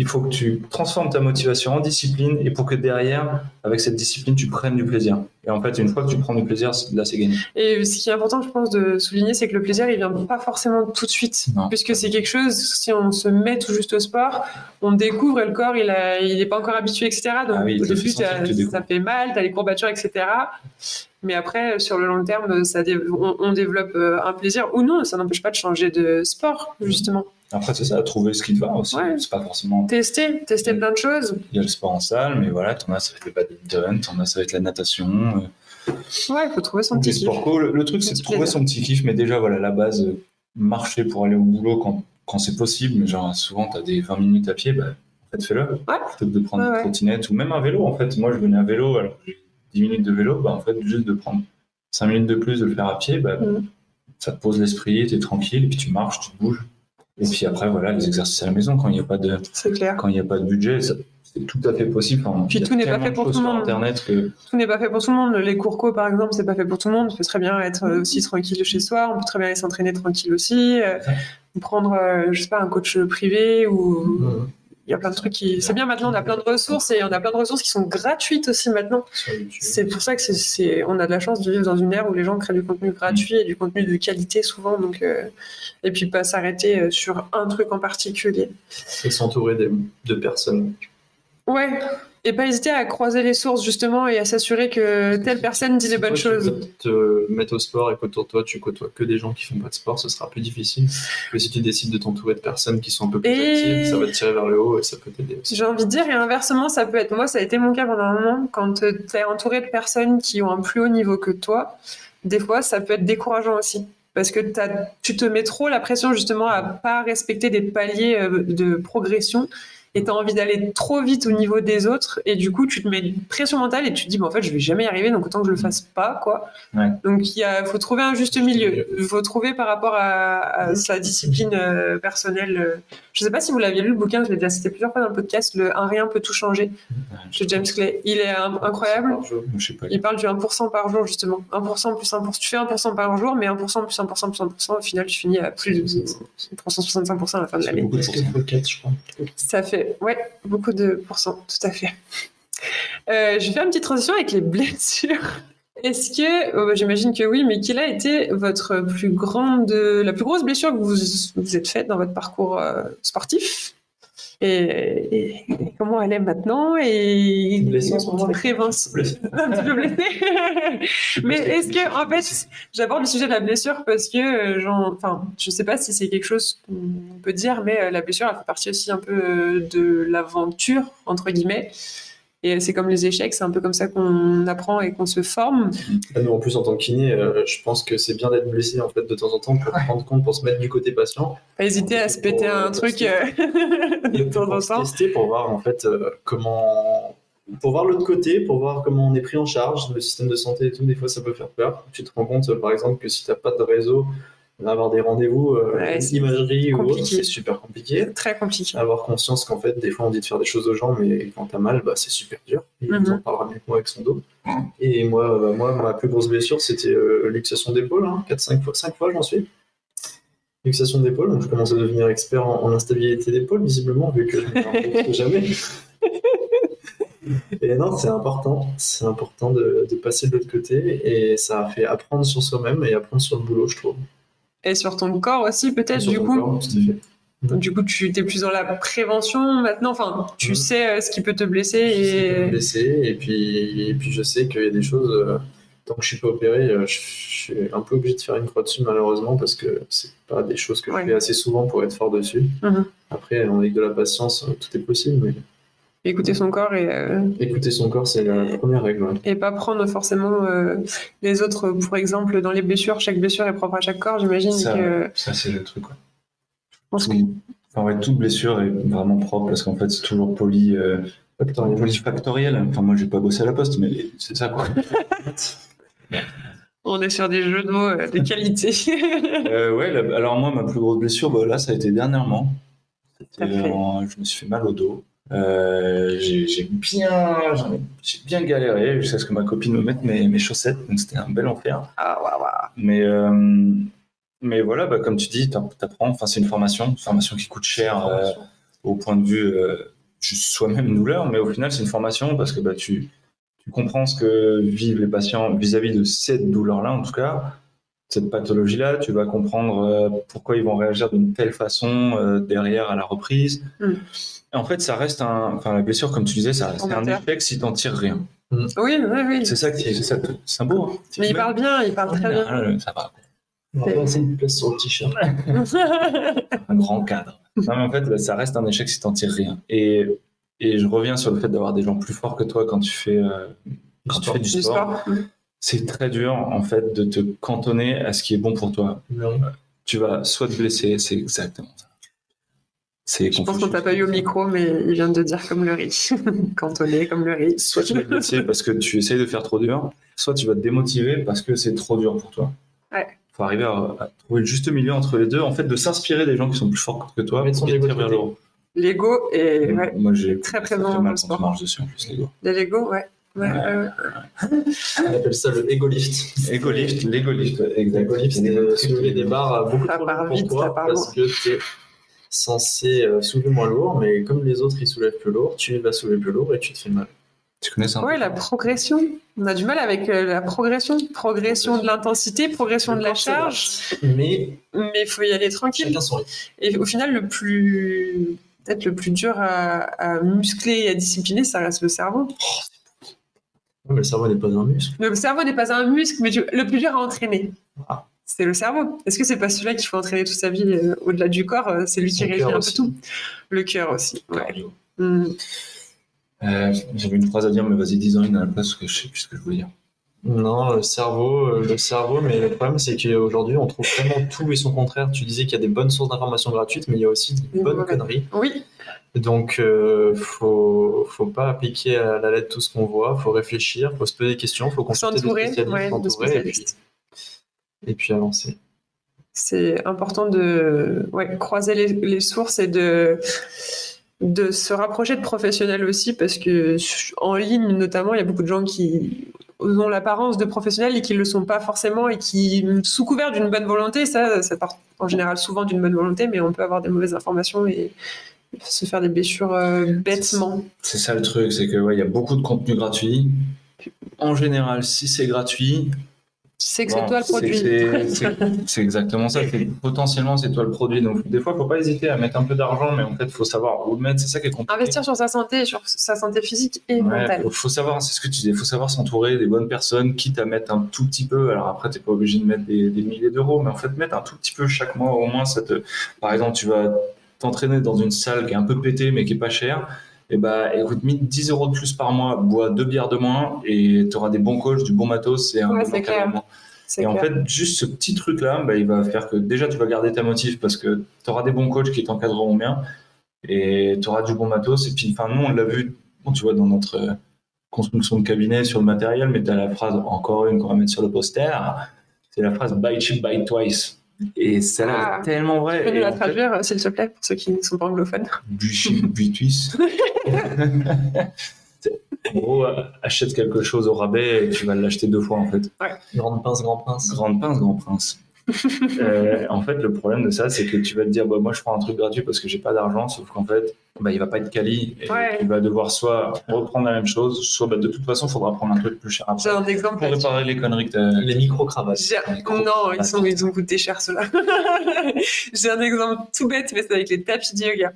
il faut que tu transformes ta motivation en discipline et pour que derrière, avec cette discipline, tu prennes du plaisir. Et en fait, une fois que tu prends du plaisir, là, c'est gagné. Et ce qui est important, je pense, de souligner, c'est que le plaisir, il vient pas forcément tout de suite. Non. Puisque c'est quelque chose, si on se met tout juste au sport, on découvre et le corps, il a, il est pas encore habitué, etc. Donc, Ah oui, au début, tu ça fait mal, t'as les courbatures, etc. Mais après, sur le long terme, ça dé- on, on développe euh, un plaisir ou non, ça n'empêche pas de changer de sport, justement. Après, c'est ça, trouver ce qui te va aussi. Ouais. C'est pas forcément. Tester, tester plein de choses. Il y a le sport en salle, mais voilà, t'en as, ça va être le badminton, t'en as, ça va être la natation. euh, Ouais, il faut trouver son petit kiff. Le, le truc, c'est de trouver son petit kiff, mais déjà, voilà, la base, euh, marcher pour aller au boulot quand, quand c'est possible. Mais genre, souvent, t'as des 20 minutes à pied, bah, en fait, fais-le. Ouais. Plutôt que de prendre Ouais, une trottinette ou même un vélo. En fait, moi, je venais à vélo, alors j'ai 10 minutes de vélo, bah, en fait, juste de prendre 5 minutes de plus, de le faire à pied, bah, Mm. ça te pose l'esprit, t'es tranquille, et puis tu marches, tu bouges. Et puis après, voilà, les exercices à la maison, quand il n'y a pas de, C'est clair. quand il n'y a pas de budget, ça, c'est tout à fait possible. Enfin, Puis tout n'est pas fait pour tout le monde. Internet que Tout n'est pas fait pour tout le monde. Les cours co, par exemple, c'est pas fait pour tout le monde. On peut très bien être euh, aussi tranquille chez soi. On peut très bien aller s'entraîner tranquille aussi. euh, ou prendre, euh, je sais pas, un coach privé ou. Il y a plein de trucs qui. C'est bien maintenant, on a plein de ressources et on a plein de ressources qui sont gratuites aussi maintenant. C'est pour ça que c'est, on a de la chance de vivre dans une ère où les gens créent du contenu gratuit et du contenu de qualité souvent. Donc, euh, et puis pas s'arrêter euh, sur un truc en particulier. Et s'entourer de, de personnes. Ouais. Et pas hésiter à croiser les sources justement et à s'assurer que telle personne dit les Si bonnes choses. Tu peux te mettre au sport et qu'autour de toi, tu côtoies que des gens qui font pas de sport, ce sera plus difficile. Que si tu décides de t'entourer de personnes qui sont un peu plus Et- actives, ça va te tirer vers le haut et ça peut t'aider aussi. J'ai envie de dire, et inversement, ça peut être moi, ça a été mon cas pendant un moment, quand tu es entouré de personnes qui ont un plus haut niveau que toi, des fois, ça peut être décourageant aussi. Parce que tu te mets trop la pression justement à pas respecter des paliers euh, de progression et tu as envie d'aller trop vite au niveau des autres et du coup tu te mets une pression mentale et tu te dis bah, en fait je vais jamais y arriver donc autant que je le fasse pas quoi. Ouais. Donc il faut trouver un juste milieu. Il faut trouver par rapport à, à sa discipline euh, personnelle. euh. Je sais pas si vous l'aviez lu le bouquin, je l'ai déjà cité plusieurs fois dans le podcast, le Un rien peut tout changer de James Clay. Il est incroyable. Il parle du 1% par jour, justement. 1% plus 1%. Tu fais 1% par jour, mais 1% plus 1% plus 1%, au final, tu finis à plus de 365% à la fin de C'est l'année. beaucoup de Presque pourcents. 4, je crois. Ça fait, ouais, beaucoup de pourcents, tout à fait. Euh, je vais faire une petite transition avec les *laughs* blessures. Est-ce que, euh, j'imagine que oui, mais quelle a été votre plus grande, la plus grosse blessure que vous vous êtes faite dans votre parcours euh, sportif? Et, et- comment elle est maintenant et moment, prévention. Blessée. *laughs* Un petit peu blessée. Mais est-ce que, en fait, j'aborde le sujet de la blessure parce que, euh, j'en- enfin, je sais pas si c'est quelque chose qu'on peut dire, mais euh, la blessure, elle fait partie aussi un peu euh, de l'aventure, entre guillemets. Et c'est comme les échecs, c'est un peu comme ça qu'on apprend et qu'on se forme. Ah, Nous, en plus, en tant que kiné, euh, je pense que c'est bien d'être blessé en fait de temps en temps pour se rendre compte, pour se mettre du côté patient. Pas hésiter à se péter un truc euh, *laughs* de temps en temps. tester pour voir en fait euh, comment pour voir l'autre côté, pour voir comment on est pris en charge, le système de santé et tout, des fois ça peut faire peur. Tu te rends compte par exemple que si tu n'as pas de réseau, avoir des rendez-vous, euh, Ouais, imagerie ou autre, c'est super compliqué. Très compliqué. Avoir conscience qu'en fait, des fois on dit de faire des choses aux gens, mais quand t'as mal, bah, c'est super dur. Et il Mhm. en parlera mieux que moi avec son dos. Et moi, bah, moi, ma plus grosse blessure, c'était euh, luxation d'épaule. Hein, 4-5 fois, 5 fois j'en suis. Luxation d'épaule, donc je commence à devenir expert en, en instabilité d'épaule, visiblement, vu que je ne jamais. *laughs* Et non, c'est important. C'est important de, de passer de l'autre côté. Et ça a fait apprendre sur soi-même et apprendre sur le boulot, je trouve. Et sur ton corps aussi, peut-être, du coup. corps. Du coup, tu es plus dans la prévention maintenant. Enfin, tu sais euh, ce qui peut te blesser Je pas me et blesser, et puis, et puis je sais qu'il y a des choses, euh, tant que je suis pas opéré, euh, je, je suis un peu obligé de faire une croix dessus malheureusement parce que c'est pas des choses que Ouais. je fais assez souvent pour être fort dessus. Mhm. Après, avec de la patience, tout est possible, mais écouter son corps et, euh, écouter son corps, c'est la première règle. ouais. et pas prendre forcément euh, les autres. Pour exemple, dans les blessures, chaque blessure est propre à chaque corps. J'imagine Ça, que. ça c'est le truc. quoi. Je pense que Tout- Enfin, ouais, toute blessure est vraiment propre parce qu'en fait, c'est toujours poly, euh, Factoriel. polyfactoriel. Enfin, moi, j'ai pas bossé à la poste, mais c'est ça, quoi. *laughs* on est sur des jeux de mots euh, de qualité. *laughs* Euh, ouais, la- alors moi, ma plus grosse blessure, bah, là, ça a été dernièrement. En- je me suis fait mal au dos. Euh, j'ai bien, j'ai bien galéré jusqu'à ce que ma copine me mette mes, mes chaussettes, donc c'était un bel enfer. ah. Mais, euh, mais voilà, bah, comme tu dis, t'app- t'apprends. Enfin, c'est une formation, une formation qui coûte cher euh, au point de vue euh, soi-même douleur, mais au final, c'est une formation parce que bah, tu, tu comprends ce que vivent les patients vis-à-vis de cette douleur-là, en tout cas, cette pathologie-là. Tu vas comprendre euh, pourquoi ils vont réagir d'une telle façon euh, derrière à la reprise. Mm. En fait, ça reste un. Enfin, la blessure, comme tu disais, ça reste un échec si t'en tires rien. Oui, oui, oui. C'est ça qui est, c'est ça, c'est un beau. hein. Mais il parle bien, il parle très bien. Ah, Ça va. On va de place sur le t-shirt. *laughs* un grand cadre. Non, mais en fait, ça reste un échec si t'en tires rien. Et, et je reviens sur le fait d'avoir des gens plus forts que toi quand tu fais, euh, quand tu fais du du sport. sport. C'est très dur, en fait, de te cantonner à ce qui est bon pour toi. Tu vas soit te blesser, c'est exactement ça. C'est Je pense qu'on t'a pas eu au micro, mais il vient de dire comme le riz. *laughs* Cantonné comme le riz. Soit tu vas te blesser parce que tu essayes de faire trop dur, soit tu vas te démotiver parce que c'est trop dur pour toi. Ouais. faut arriver à, à trouver le juste milieu entre les deux, en fait, de s'inspirer des gens qui sont plus forts que toi son et ego tirer de vers le côté. haut. Lego est ouais, Moi, j'ai très présent dans mal le quand sport. tu marches dessus en plus, Lego. Lego, ouais. On appelle ça le ego lift. Ego lift, Lego lift, exact. L'ego lift, c'est de soulever des barres beaucoup Ça trop part pour vite, ça part parce que tu es censé euh, soulever moins lourd, mais comme les autres ils soulèvent plus lourd, tu vas soulever plus lourd et tu te fais mal. Tu connais ça Ouais, la progression. On a du mal avec euh, la progression. Progression de l'intensité, progression de la charge. Mais Mais il faut y aller tranquille. chacun son rythme. Et au final, le plus. Peut-être le plus dur à, à muscler et à discipliner, ça reste le cerveau. Mais le cerveau n'est pas un muscle. Le cerveau n'est pas un muscle, mais tu- le plus dur à entraîner, Ah. C'est le cerveau. Est-ce que c'est pas celui-là qu'il faut entraîner toute sa vie euh, au-delà du corps euh, C'est lui qui régit un peu aussi. tout. Le cœur aussi. Ouais. Hmm. Euh, J'avais une phrase à dire, mais vas-y, dis-en une à la place, parce que je sais plus ce que je voulais dire. Non, le cerveau, euh, le cerveau, mais le problème c'est qu'aujourd'hui on trouve tellement tout et son contraire. Tu disais qu'il y a des bonnes sources d'informations gratuites, mais il y a aussi des bonnes conneries. Oui, Donc, euh, faut, faut pas appliquer à la lettre tout ce qu'on voit, faut réfléchir, faut se poser des questions, faut consulter des ouais, de spécialistes. Et puis avancer. C'est important de ouais, croiser les, les sources et de, de se rapprocher de professionnels aussi, parce que en ligne notamment, il y a beaucoup de gens qui ont l'apparence de professionnels et qui ne le sont pas forcément et qui, sous couvert d'une bonne volonté, ça, ça part en général souvent d'une bonne volonté, mais on peut avoir des mauvaises informations et se faire des blessures euh, bêtement. C'est ça le truc, c'est que ouais, il y a beaucoup de contenu gratuit. En général, si c'est gratuit, Tu sais que c'est toi le c'est- produit. c'est- *laughs* c'est- C'est exactement ça. c'est- Potentiellement, c'est toi le produit. Donc, des fois, il faut pas hésiter à mettre un peu d'argent, mais en fait, il faut savoir où le mettre. C'est ça qui est compliqué. Investir sur sa santé, sur sa santé physique et Ouais, mentale. faut, faut savoir, c'est ce que tu disais, faut savoir s'entourer des bonnes personnes, quitte à mettre un tout petit peu. Alors après, t'es pas obligé de mettre des, des milliers d'euros, mais en fait, mettre un tout petit peu chaque mois, au moins, ça te. Par exemple, tu vas t'entraîner dans une salle qui est un peu pétée, mais qui est pas chère. Et bah, écoute, 10 euros de plus par mois, bois deux bières de moins, et tu auras des bons coachs, du bon matos, et un Ouais, bon clair. Et en fait, juste ce petit truc-là, bah, il va faire que déjà, tu vas garder ta motive parce que tu auras des bons coachs qui t'encadreront bien et tu auras du bon matos. Et puis, enfin, nous, on l'a vu, bon, tu vois, dans notre construction de cabinet sur le matériel, mais tu as la phrase, encore une qu'on va mettre sur le poster, c'est la phrase buy cheap, buy twice. Et celle-là Ah. est tellement vraie. Tu peux nous la fait, traduire, euh, s'il te plaît, pour ceux qui ne sont pas anglophones? Twice. *laughs* en gros, achète quelque chose au rabais et tu vas l'acheter deux fois en fait. Grande pince, grand prince. Grande pince, grand prince. *laughs* Euh, en fait, le problème de ça, c'est que tu vas te dire, bah, moi, je prends un truc gratuit parce que j'ai pas d'argent, sauf qu'en fait, bah, il va pas être quali et Ouais. tu vas devoir soit reprendre la même chose, soit bah, de toute façon, il faudra prendre un truc plus cher après J'ai un exemple pour réparer les conneries que t'as. Les micro-cravates. J'ai- Micro- Non, ils, sont, ils ont coûté cher ceux-là. *laughs* J'ai un exemple tout bête, mais c'est avec les tapis de yoga.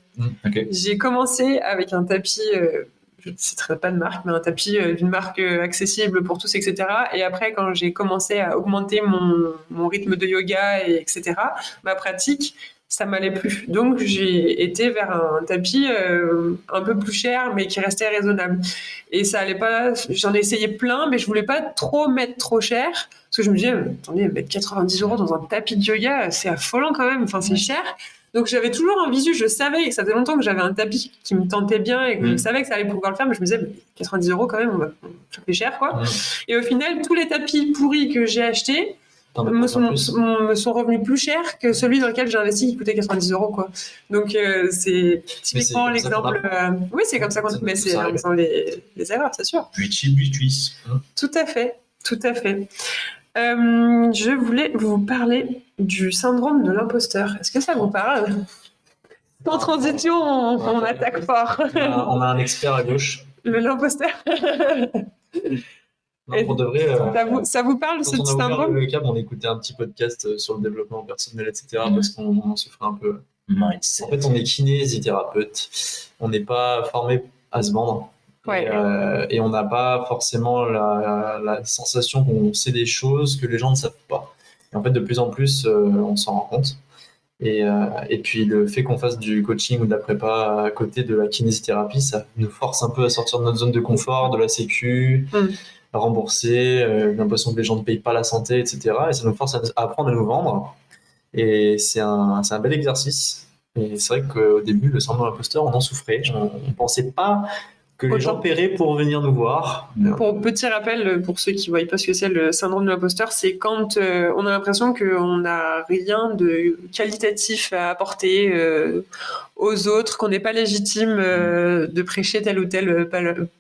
Ok. J'ai commencé avec un tapis, euh, je ne citerai pas de marque, mais un tapis euh, d'une marque euh, accessible pour tous, etc. Et après, quand j'ai commencé à augmenter mon, mon rythme de yoga, et etc., ma pratique, ça m'allait plus. Donc, j'ai été vers un tapis euh, un peu plus cher, mais qui restait raisonnable. Et ça allait pas. J'en ai essayé plein, mais je voulais pas trop mettre trop cher. Parce que je me disais, attendez, mettre 90 euros dans un tapis de yoga, c'est affolant quand même. Enfin, c'est cher. Donc j'avais toujours un visu, je savais, ça faisait longtemps que j'avais un tapis qui me tentait bien et que je Mm. savais que ça allait pouvoir le faire, mais je me disais, mais 90 euros quand même, on va- ça fait cher quoi. Et au final, tous les tapis pourris que j'ai achetés me sont, plus. me sont revenus plus chers que celui dans lequel j'ai investi qui coûtait 90 euros quoi. Donc euh, c'est typiquement l'exemple. euh, oui, c'est comme ça qu'on mais c'est en arrive. faisant les, les erreurs, c'est sûr. Buy cheap, buy twice. Tout à fait, tout à fait. Euh, je voulais vous parler du syndrome de l'imposteur. Est-ce que ça vous parle? Sans transition, on, on attaque fort. On a, on a un expert à gauche. Le- L'imposteur. Non, pour de vrai, euh, Ça vous, ça vous parle, ce on a syndrome? le câble, on écoutait un petit podcast euh, sur le développement personnel, etc. Parce qu'on ferait un peu. Mindset. En fait, on est kinésithérapeute. On n'est pas formé à se vendre. Ouais. Et, euh, et on n'a pas forcément la, la sensation qu'on sait des choses que les gens ne savent pas. Et en fait, de plus en plus, euh, on s'en rend compte. Et, euh, et puis, le fait qu'on fasse du coaching ou de la prépa à côté de la kinésithérapie, ça nous force un peu à sortir de notre zone de confort, de la sécu, Mm. à rembourser, euh, l'impression que les gens ne payent pas la santé, etc. Et ça nous force à, à apprendre à nous vendre. Et c'est un, un bel exercice. Et c'est vrai qu'au début, le syndrome de l'imposteur, on en souffrait. On ne pensait pas que les gens paieraient pour venir nous voir. Pour petit rappel, pour ceux qui ne voient pas ce que c'est le syndrome de l'imposteur, c'est quand euh, on a l'impression qu'on n'a rien de qualitatif à apporter euh, aux autres, qu'on n'est pas légitime euh, de prêcher telle ou telle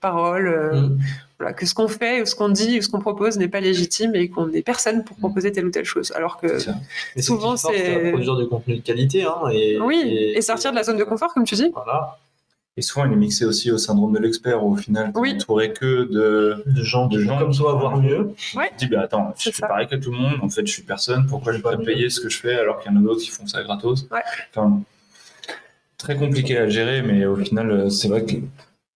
parole. Mm. Voilà, que ce qu'on fait, ou ce qu'on dit, ou ce qu'on propose n'est pas légitime et qu'on n'est personne pour proposer telle ou telle chose. Alors que souvent c'est produire du contenu de qualité, hein, et, oui, et, sortir de la zone de confort, comme tu dis. Voilà. Et souvent, il est mixé aussi au syndrome de l'expert, où au final, tu oui. que de, de gens, de gens comme toi, voire mieux. Ouais. Tu dis, bah, attends, je fais pareil que tout le monde, en fait, je suis personne, pourquoi je vais payer ce que je fais alors qu'il y en a d'autres qui font ça gratos? Ouais. enfin, Très compliqué à gérer, mais au final, euh, c'est vrai que.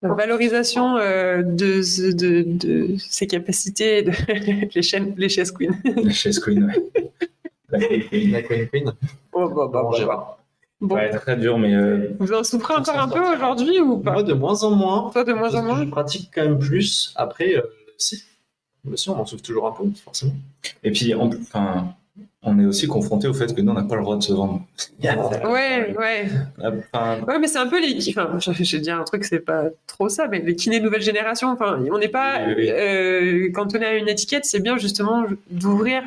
La valorisation euh, de, de, de, ses capacités, de... *laughs* les, chaînes, les chaises queen. Les chaises queen, ouais. La queen, la queen queen. Oh, bah, bah, bah, bah. Bon. Ouais, très dur, mais. Euh... Vous en souffrez encore un peu aujourd'hui ou pas Moi, de moins en moins. Toi, de moins en moins Je pratique quand même plus. Après, euh, si. Bien sûr, on en souffre toujours un peu, forcément. Et puis, on, enfin, on est aussi confronté au fait que nous, on n'a pas le droit de se vendre. *laughs* ouais, ouais. Enfin... Ouais, mais c'est un peu les. Enfin, je vais dire un truc, c'est pas trop ça, mais les kinés nouvelle génération. Enfin, on n'est pas. Oui, oui. Euh, quand on est à une étiquette, c'est bien justement d'ouvrir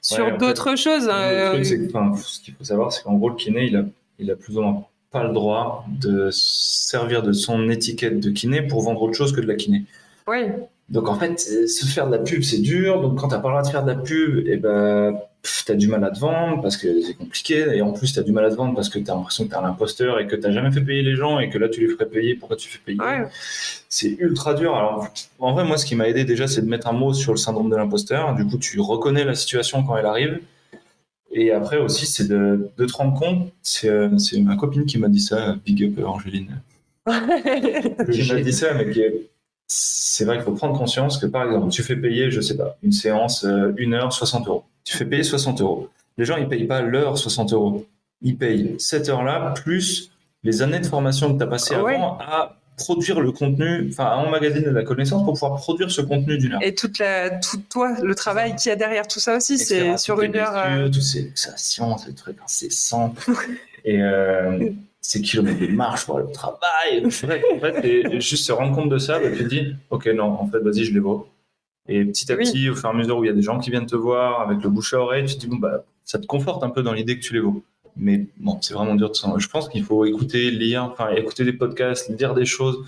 sur ouais, d'autres choses. Le truc, c'est que, enfin, ce qu'il faut savoir, c'est qu'en gros, le kiné, il a, il a plus ou moins pas le droit de servir de son étiquette de kiné pour vendre autre chose que de la kiné. Oui. Donc en fait, se faire de la pub, c'est dur. Donc quand tu n'as pas le droit de faire de la pub, et eh ben, tu as du mal à te vendre parce que c'est compliqué. Et en plus, tu as du mal à te vendre parce que tu as l'impression que tu es un imposteur et que tu n'as jamais fait payer les gens et que là, tu les ferais payer. Pourquoi tu fais payer ouais. C'est ultra dur. Alors, en vrai, moi, ce qui m'a aidé déjà, c'est de mettre un mot sur le syndrome de l'imposteur. Du coup, tu reconnais la situation quand elle arrive. Et après aussi, c'est de, de, te rendre compte. C'est ma copine qui m'a dit ça, Big Up Angéline. *laughs* qui m'a dit ça, mais qui est c'est vrai qu'il faut prendre conscience que, par exemple, tu fais payer, je sais pas, une séance, euh, une heure, 60 euros. Tu fais payer 60 euros. Les gens, ils payent pas l'heure 60 euros. Ils payent cette heure-là plus les années de formation que tu as passées ouais. avant à produire le contenu, enfin, à emmagasiner de la connaissance pour pouvoir produire ce contenu d'une heure. Et toute la, tout toi, le travail qu'il y a derrière tout ça aussi, c'est sur une heure. Euh... Tout c'est ça science, les trucs incessants. *laughs* Et euh, ces kilomètres de marche pour aller au travail. En fait, en fait et juste se rendre compte de ça, bah, tu te dis, ok, non, en fait, vas-y, je les vois. Et petit à Oui. petit, au fur et à mesure où il y a des gens qui viennent te voir avec le bouche à oreille, tu te dis, bon, bah, ça te conforte un peu dans l'idée que tu les vaux. Mais bon, c'est vraiment dur de s'en- Je pense qu'il faut écouter, lire, enfin, écouter des podcasts, lire des choses,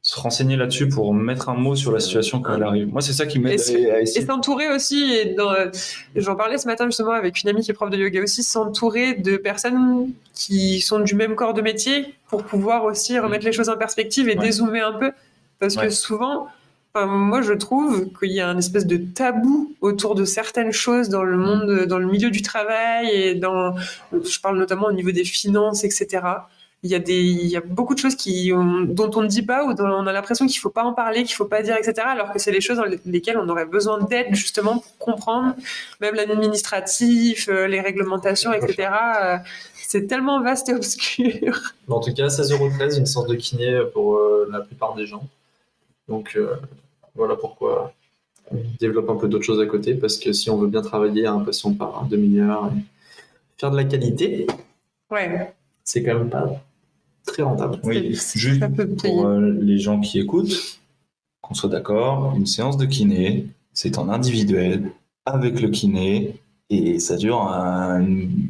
se renseigner là-dessus pour mettre un mot sur la situation quand elle arrive. Moi, c'est ça qui m'aide à, à Et essayer. s'entourer aussi, et euh, j'en parlais ce matin justement avec une amie qui est prof de yoga aussi, s'entourer de personnes qui sont du même corps de métier pour pouvoir aussi remettre les choses en perspective et Ouais. dézoomer un peu. Parce que souvent, enfin, moi je trouve qu'il y a un espèce de tabou autour de certaines choses dans le monde, dans le milieu du travail et dans, je parle notamment au niveau des finances, etc. Il y, a des, il y a beaucoup de choses qui, ont- dont on ne dit pas ou dont on a l'impression qu'il ne faut pas en parler, qu'il ne faut pas dire, etc. Alors que c'est les choses dans lesquelles on aurait besoin d'aide justement pour comprendre, même l'administratif, euh, les réglementations, etc. Euh, C'est tellement vaste et obscur. *laughs* En tout cas, 16,13€, une sorte de kiné pour euh, la plupart des gens. Donc euh, voilà pourquoi on développe un peu d'autres choses à côté, parce que si on veut bien travailler à un patient par demi-heure et faire de la qualité, Ouais. c'est quand même pas très rentable. Oui, juste pour euh, les gens qui écoutent, qu'on soit d'accord, une séance de kiné, c'est en individuel, avec le kiné, et ça dure un- une-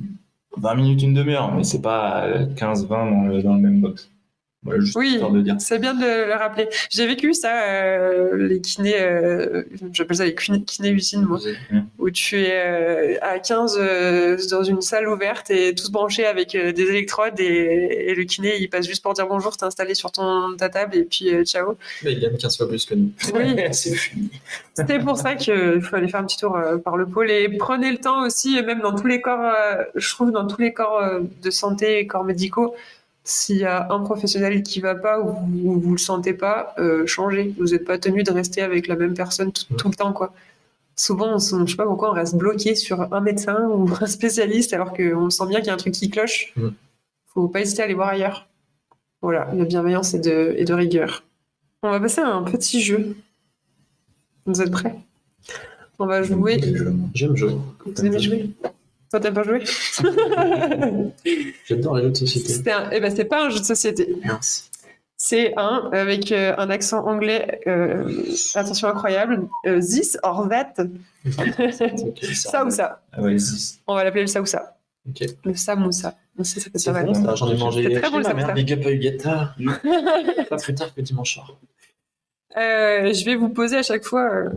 20 minutes, une demi-heure, mais c'est pas 15-20 dans le, dans le même box. Voilà, juste Oui. C'est bien de le rappeler. J'ai vécu ça, euh, les kinés, euh, j'appelle ça les kiné- kinés-usines, moi, où tu es euh, à 15 euh, dans une salle ouverte et tous branchés avec des électrodes et, et le kiné, il passe juste pour dire bonjour, t'es installé sur ton, ta table et puis ciao. Mais il gagne 15 fois plus que nous. Oui. *laughs* c'est fini. C'était pour ça qu'il faut aller faire un petit tour par le pôle et prenez le temps aussi, même dans tous les corps, je trouve dans tous les corps de santé, corps médicaux, s'il y a un professionnel qui va pas ou vous, vous le sentez pas, euh, changez. Vous n'êtes pas tenu de rester avec la même personne tout, tout le temps, quoi. Souvent, on, je sais pas pourquoi on reste bloqué sur un médecin ou *laughs* un spécialiste alors qu'on sent bien qu'il y a un truc qui cloche. Mm. Faut pas hésiter à aller voir ailleurs. Voilà, la bienveillance et de, et de rigueur. On va passer à un petit jeu. Vous êtes prêts? On va jouer. J'aime jouer. Vous aimez jouer? Toi, t'aimes pas jouer *laughs* J'adore les jeux de société. Un- Eh ben, c'est pas un jeu de société. Mince. C'est un avec euh, un accent anglais, euh, attention incroyable, euh, this or that. *laughs* ça ou ça. Ah ouais, c'est- On va l'appeler le ça ou ça. Le sam ou ça. Ça, ça C'est bon, mal. ça, j'en ai mangé C'est très bon, le samsa. Big up à Huguetta. *laughs* Pas plus tard que dimanche soir. Euh, je vais vous poser à chaque fois euh,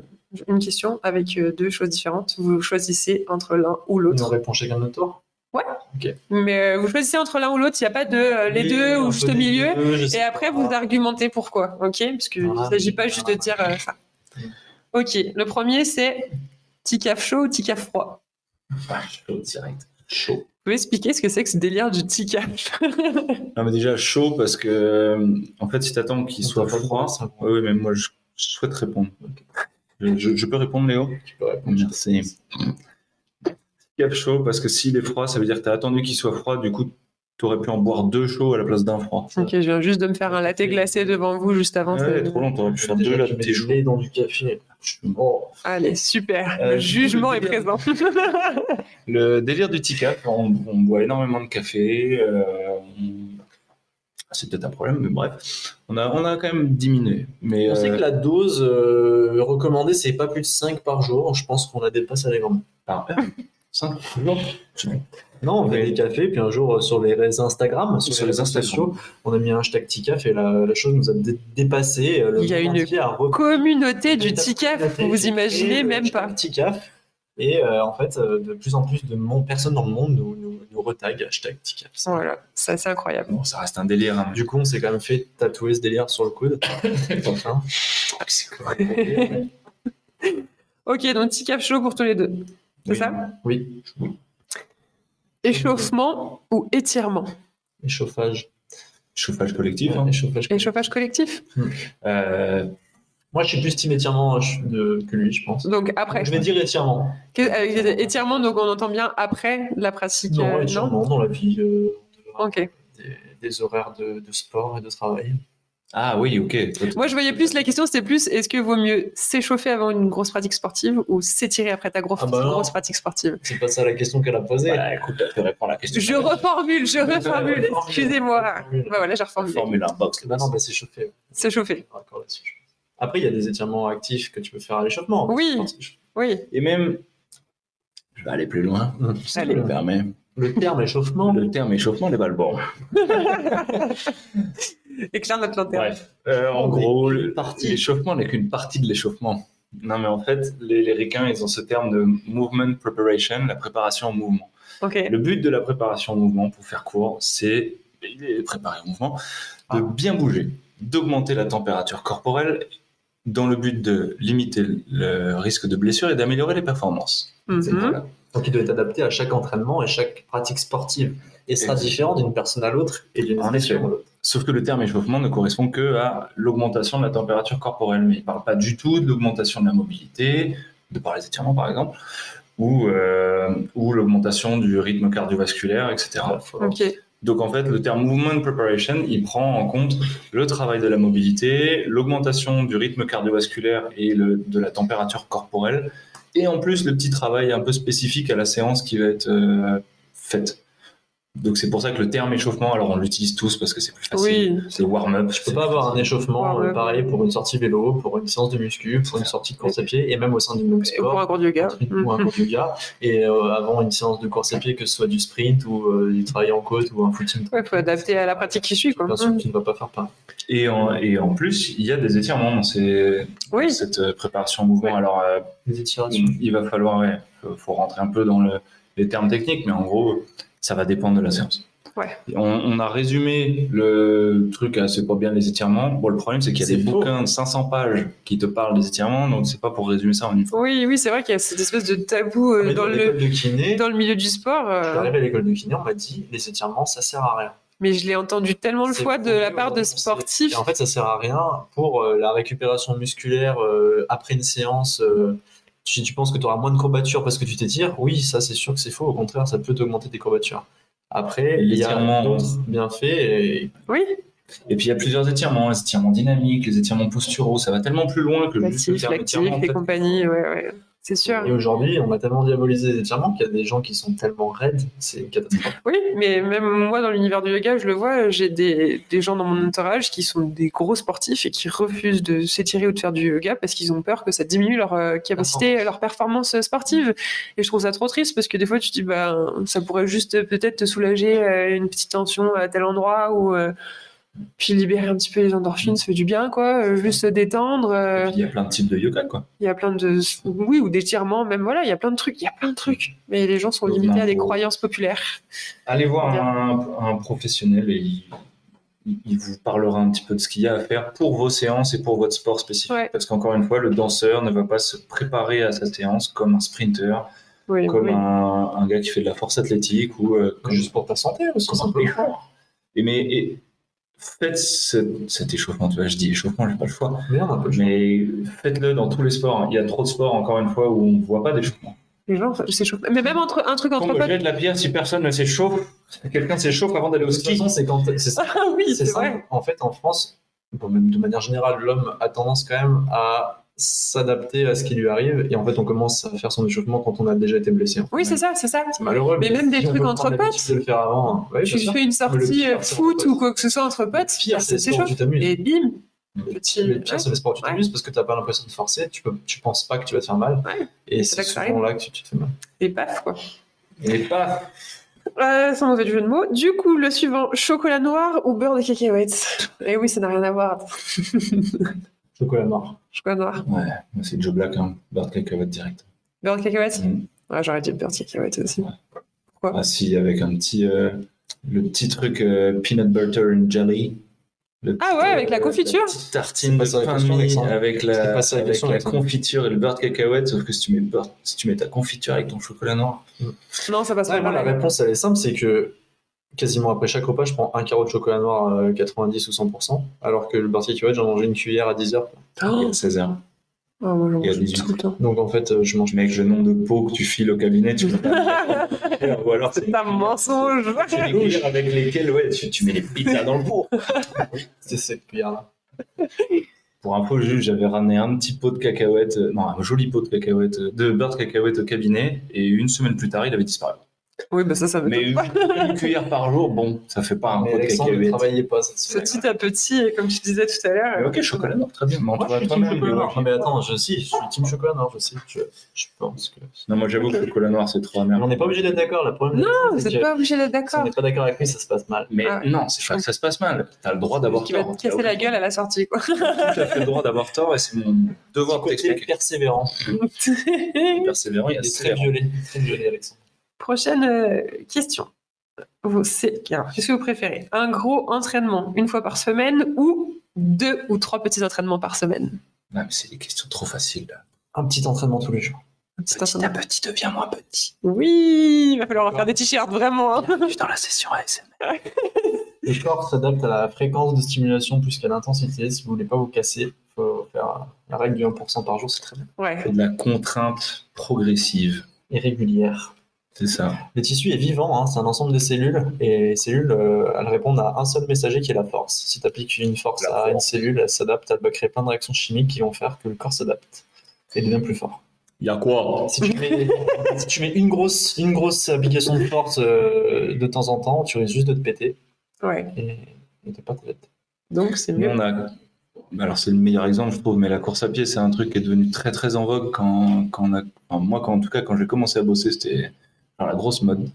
une question avec euh, deux choses différentes. Vous choisissez entre l'un ou On l'autre. répond chacun de notre tour? Mais euh, vous choisissez entre l'un ou l'autre. Il n'y a pas de euh, les deux ou juste au milieu. Et après, vous argumentez pourquoi, ok? Parce qu'il ne Ah, s'agit pas juste de dire euh, ça. Ok, le premier, c'est Ticaf chaud ou Ticaf froid? Ah, chaud direct. Chaud. Vous pouvez expliquer ce que c'est que ce délire du Ticaf *laughs* Non, mais déjà chaud parce que, en fait, si t'attends qu'il On soit froid. Oui, mais moi, je, je souhaite répondre. Je- je peux répondre, Léo? Tu peux répondre. Merci. Cap chaud parce que s'il est froid, ça veut dire que t'as attendu qu'il soit froid. Du coup, t'aurais pu en boire deux chauds à la place d'un froid. Ok, je viens juste de me faire un latte glacé devant vous juste avant. Ouais, trop long, t'aurais pu faire deux tu du chauds. dans du café. Oh. Allez, super. Euh, le jugement le est présent. *laughs* Le délire du TICAP, on, on boit énormément de café. euh, on- C'est peut-être un problème, mais bref. On a, on a quand même diminué. Mais, On sait euh, que la dose euh, recommandée, c'est pas plus de 5 par jour. Je pense qu'on la dépasse allègrement. par heure, cinq jours. Non, on fait des cafés, puis un jour euh, sur les réseaux Instagram, sur, Sur les les réseaux Instagram. sociaux, on a mis un hashtag TICAF et la, la chose nous a dé- dépassé. euh, Le Il y a une Communauté du Ticaf, vous imaginez même pas. hashtag TICAF. Et euh, en fait, euh, de plus en plus de personnes dans le monde nous, nous, nous retag hashtag. Voilà, ça c'est incroyable. Bon, ça reste un délire. hein. Du coup, on s'est quand même fait tatouer ce délire sur le coude. *laughs* Enfin, Ok, donc Ticaf chaud pour tous les deux. C'est Oui. ça? Oui, Échauffement ou étirement? Échauffage. Chauffage collectif. hein. Échauffage. Échauffage collectif? Euh, Moi, je suis plus team étirement euh, je- de- que lui, je pense. Donc après. Je vais dire étirement. Euh, étirement, donc on entend bien après la pratique. Non, euh, étirement dans la vie. euh, Ok. des, des horaires de, de sport et de travail. Ah oui, ok. Moi, je voyais plus la question, c'était plus est-ce que vaut mieux s'échauffer avant une grosse pratique sportive ou s'étirer après ta grosse, Ah bah non. grosse pratique sportive? C'est pas ça la question qu'elle a posée. Bah, écoute, tu peux répondre à la question. Je reformule, je reformule. Reformule, Excusez-moi. reformule. Bah voilà, j'ai reformulé. Formule 1 box. Bah non, bah c'est chauffé. S'échauffer. D'accord là-dessus. Après, il y a des étirements actifs que tu peux faire à l'échauffement. Oui. Oui. Et même, je vais aller plus loin, *laughs* si Allez. je me permets. Le terme échauffement. Le terme échauffement n'est pas le bon. *laughs* Éclaire notre lanterne. Bref, euh, en gros, le- l'échauffement n'est qu'une partie de l'échauffement. Non, mais en fait, les, les ricains, ils ont ce terme de movement preparation, la préparation au mouvement. Ok. Le but de la préparation au mouvement, pour faire court, c'est de préparer au mouvement, de Ah. bien bouger, d'augmenter la température corporelle dans le but de limiter le risque de blessure et d'améliorer les performances. Mhm. Voilà. Donc, il doit être adapté à chaque entraînement et chaque pratique sportive. Et sera différent d'une personne à l'autre et d'une effet. à l'autre. Sauf que le terme échauffement ne correspond que à l'augmentation de la température corporelle, mais il ne parle pas du tout de l'augmentation de la mobilité, de par les étirements par exemple, ou, euh, ou l'augmentation du rythme cardiovasculaire, etc. Ok. Donc en fait, le terme movement preparation, il prend en compte le travail de la mobilité, l'augmentation du rythme cardiovasculaire et de la température corporelle, et en plus le petit travail un peu spécifique à la séance qui va être euh, faite. Donc c'est pour ça que le terme échauffement, alors on l'utilise tous parce que c'est plus facile. Oui. C'est warm-up. Je peux pas avoir un échauffement euh, ouais. pareil pour une sortie vélo, pour une séance de muscu, pour une sortie de course à pied et même au sein du même Et pour un sport. cours de yoga. Ou un cours de yoga. *laughs* Et euh, avant une séance de course à pied, que ce soit du sprint ou euh, du travail en côte ou un footing. Ouais, faut adapter à la pratique qui suit, quoi. Bien sûr, Mhm. tu ne vas pas faire pareil. Et en, et en plus, il y a des étirements dans, ces- dans Oui. cette préparation au mouvement. Ouais. Alors euh, Les étirations. il va falloir, ouais, faut- faut rentrer un peu dans le- les termes techniques, mais en gros, ça va dépendre de la séance. Ouais. On, on a résumé le truc à c'est pas bien les étirements. Bon, le problème, c'est qu'il y a des faux. bouquins de 500 pages qui te parlent des étirements, donc c'est pas pour résumer ça en une fois. Oui, oui, c'est vrai qu'il y a cette espèce de tabou euh, Mais dans, le, de kiné, dans le milieu du sport. je suis euh, arrivé à l'école de kiné, on m'a dit les étirements, ça sert à rien. mais je l'ai entendu tellement de fois de la part de sportifs. Et en fait, ça sert à rien pour euh, la récupération musculaire euh, après une séance. Si tu penses que tu auras moins de courbatures parce que tu t'étires, oui, ça c'est sûr que c'est faux. Au contraire, ça peut t'augmenter tes courbatures. Après, il y a d'autres bienfaits. Et... Oui, Et puis il y a plusieurs étirements, les étirements dynamiques, les étirements posturaux, ça va tellement plus loin que juste le terme étirement, en et fait. compagnie. Ouais, ouais. C'est sûr. Et aujourd'hui, on a tellement diabolisé les étirements qu'il y a des gens qui sont tellement raides, c'est une catastrophe. Oui, mais même moi, dans l'univers du yoga, je le vois, j'ai des, des gens dans mon entourage qui sont des gros sportifs et qui refusent de s'étirer ou de faire du yoga parce qu'ils ont peur que ça diminue leur euh, capacité, leur performance sportive. Et je trouve ça trop triste parce que des fois, tu te dis, bah, ça pourrait juste peut-être te soulager euh, une petite tension à tel endroit ou. Puis libérer un petit peu les endorphines, ça fait du bien, quoi. euh, Juste se détendre. euh, Il y a plein de types de yoga, quoi. il y a plein de. Oui, ou d'étirements, même, voilà, il y a plein de trucs. Il y a plein de trucs. Mais les gens sont limités à des croyances populaires. Allez voir un, un professionnel et il, vous parlera un petit peu de ce qu'il y a à faire pour vos séances et pour votre sport spécifique. Ouais. Parce qu'encore une fois, le danseur ne va pas se préparer à sa séance comme un sprinter, Oui, comme oui. un, un gars qui fait de la force athlétique ou euh, comme, Juste pour ta santé comme un simplement. Et mais et faites ce- cet échauffement. Tu vois, je dis échauffement, j'ai pas le choix. Choix. Mais faites-le dans tous les sports. Il y a trop de sports, encore une fois, où on ne voit pas d'échauffement. Les gens s'échauffent. Mais même entre, un truc entre Quand on potes. jette la pierre, si personne ne s'échauffe, quelqu'un s'échauffe avant d'aller au De ski. c'est quand c'est ça. *laughs* Ah oui, C'est vrai. En fait, en France, bon, même de manière générale, l'homme a tendance quand même à s'adapter à ce qui lui arrive. Et en fait, on commence à faire son échauffement quand on a déjà été blessé. Oui, c'est ça, c'est ça. C'est malheureux. Mais même des si trucs entre potes. de le faire avant. hein. Ouais, Tu fais une sortie euh, foot ou quoi que ce soit entre potes, pire, c'est c'est. Et bim, Le pire, c'est le sport tu Ouais. t'amuses parce que tu n'as pas l'impression de forcer. Tu, peux, tu penses pas que tu vas te faire mal. Ouais. Et C'est c'est là que tu, tu te fais mal. Et paf, quoi. Et pas. Euh, sans mauvais jeu de mots. Du coup, le suivant, chocolat noir ou beurre de cacahuètes? Eh oui, ça n'a rien à voir. *laughs* Chocolat noir. Chocolat noir. Ouais, c'est Joe Black, hein. beurre de cacahuète direct. Beurre de cacahuètes Mm. Ouais, j'aurais dit beurre de cacahuètes aussi. Ah si, avec un petit, euh, le petit truc euh, peanut butter and jelly. Le Ah ouais, avec la confiture petite tartine de la pain mie avec la, pas ça la avec question, la confiture et le beurre de cacahuète, sauf que si tu mets, beurre, si tu mets ta confiture avec ton chocolat noir. Non, ça passe Ouais, pas. moi, la réponse, elle est simple, c'est que quasiment après chaque repas, je prends un carreau de chocolat noir euh, 90 ou 100%, alors que le beurre de cacahuète, j'en mangeais une cuillère à 10 heures. Il y Oh, a 16 heures. oh, moi, j'en Il y a mange 18. tout le temps. Donc en fait, euh, je mange Mec, le nombre de pots que tu files au cabinet, tu *laughs* peux pas Ou alors C'est un mensonge. C'est des cuillères avec lesquelles ouais, tu, tu mets les pizzas dans le pot. *laughs* c'est cette cuillère-là. Pour info, juste, j'avais ramené un petit pot de cacahuètes, euh, non, un joli pot de cacahuètes, de beurre de cacahuètes au cabinet, et une semaine plus tard, il avait disparu. Oui, bah ça, ça me Mais une, une cuillère par jour, bon, ça fait pas un Mais pot de travaillait pas cette semaine. Petit à petit, et comme tu disais tout à l'heure. ok, chocolat noir, très bien. Mais on Moi, je suis team chocolat noir. Mais attends, je, si, je suis team chocolat noir, je sais. Je, je pense que. Non, moi j'avoue que le chocolat noir, c'est trop amer. on n'est pas obligé d'être d'accord. Le problème, Non, Vous c'est n'êtes pas obligé d'être si on d'accord. n'est pas d'accord avec lui, ça se passe mal. Mais Ah. non, c'est pas que ça se passe mal. T'as le droit d'avoir Qui va tort. te casser la gueule à la sortie, quoi. Fait le droit d'avoir tort, et c'est mon devoir de côté t'expliquer. persévérant. *laughs* Persévérant, il y a est très violé. Très violé, Alexandre. Prochaine euh, question. Vous, c'est- alors, Qu'est-ce que vous préférez? Un gros entraînement une fois par semaine ou deux ou trois petits entraînements par semaine? Non, mais c'est des questions trop faciles. là. Un petit entraînement tous les jours. Un petit Petit à petit, deviens moins petit. Oui, il va falloir en faire des t-shirts, vraiment. hein. Je suis dans la session ASMR. Le corps s'adapte à la fréquence de stimulation plus qu'à l'intensité. Si vous voulez pas vous casser, il faut faire la règle du 1% par jour, c'est très bien. Ouais. C'est de la contrainte progressive. Et régulière. C'est ça. Le tissu est vivant, hein, c'est un ensemble de cellules, et les cellules, euh, elles répondent à un seul messager qui est la force. Si tu appliques une force La à une cellule, elle s'adapte, elle va créer plein de réactions chimiques qui vont faire que le corps s'adapte et devient plus fort. Il y a quoi? Si tu mets, si tu mets une, grosse, une grosse application de force euh, de temps en temps, tu risques juste de te péter Ouais. et et t'es pas très bête. Donc, c'est mieux. on a. Alors, c'est le meilleur exemple, je trouve, mais la course à pied, c'est un truc qui est devenu très très en vogue quand, quand on a. enfin, moi, quand, en tout cas, quand j'ai commencé à bosser, c'était la grosse mode.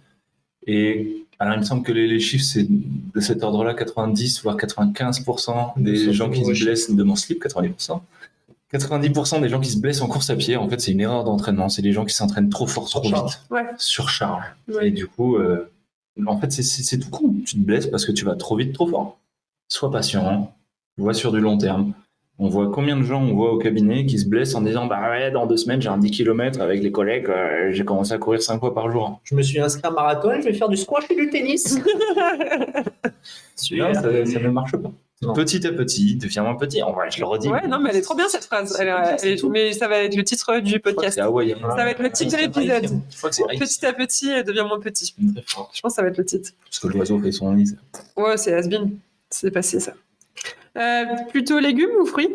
Et alors, il me semble que les, les chiffres, c'est de cet ordre-là 90 voire 95% des gens qui se les blessent de mon slip, 90%. 90% des gens qui se blessent en course à pied, en fait, c'est une erreur d'entraînement. C'est des gens qui s'entraînent trop fort, trop Surcharge. vite. Ouais. Surcharge. Ouais. Et du coup, euh, en fait, c'est tout con. Tu te blesses parce que tu vas trop vite, trop fort. Sois patient, vois sur du long terme. On voit combien de gens on voit au cabinet qui se blessent en disant Bah ouais, dans deux semaines, j'ai un 10 km avec les collègues, euh, j'ai commencé à courir 5 fois par jour. Je me suis inscrit à un marathon, je vais faire du squash et du tennis. *laughs* Non, ça, ça ne marche pas. Non. Petit à petit, deviens moins petit. En vrai, je le redis. Ouais, non, mais elle est trop bien cette phrase. Elle est- elle est- mais ça va être le titre du podcast. Ça va être le titre de l'épisode. Petit à petit, elle devient moins petit. Très fort. Je pense que ça va être le titre. Parce que l'oiseau fait son nid. Ouais, c'est has-been. C'est passé ça. Euh, plutôt légumes ou fruits?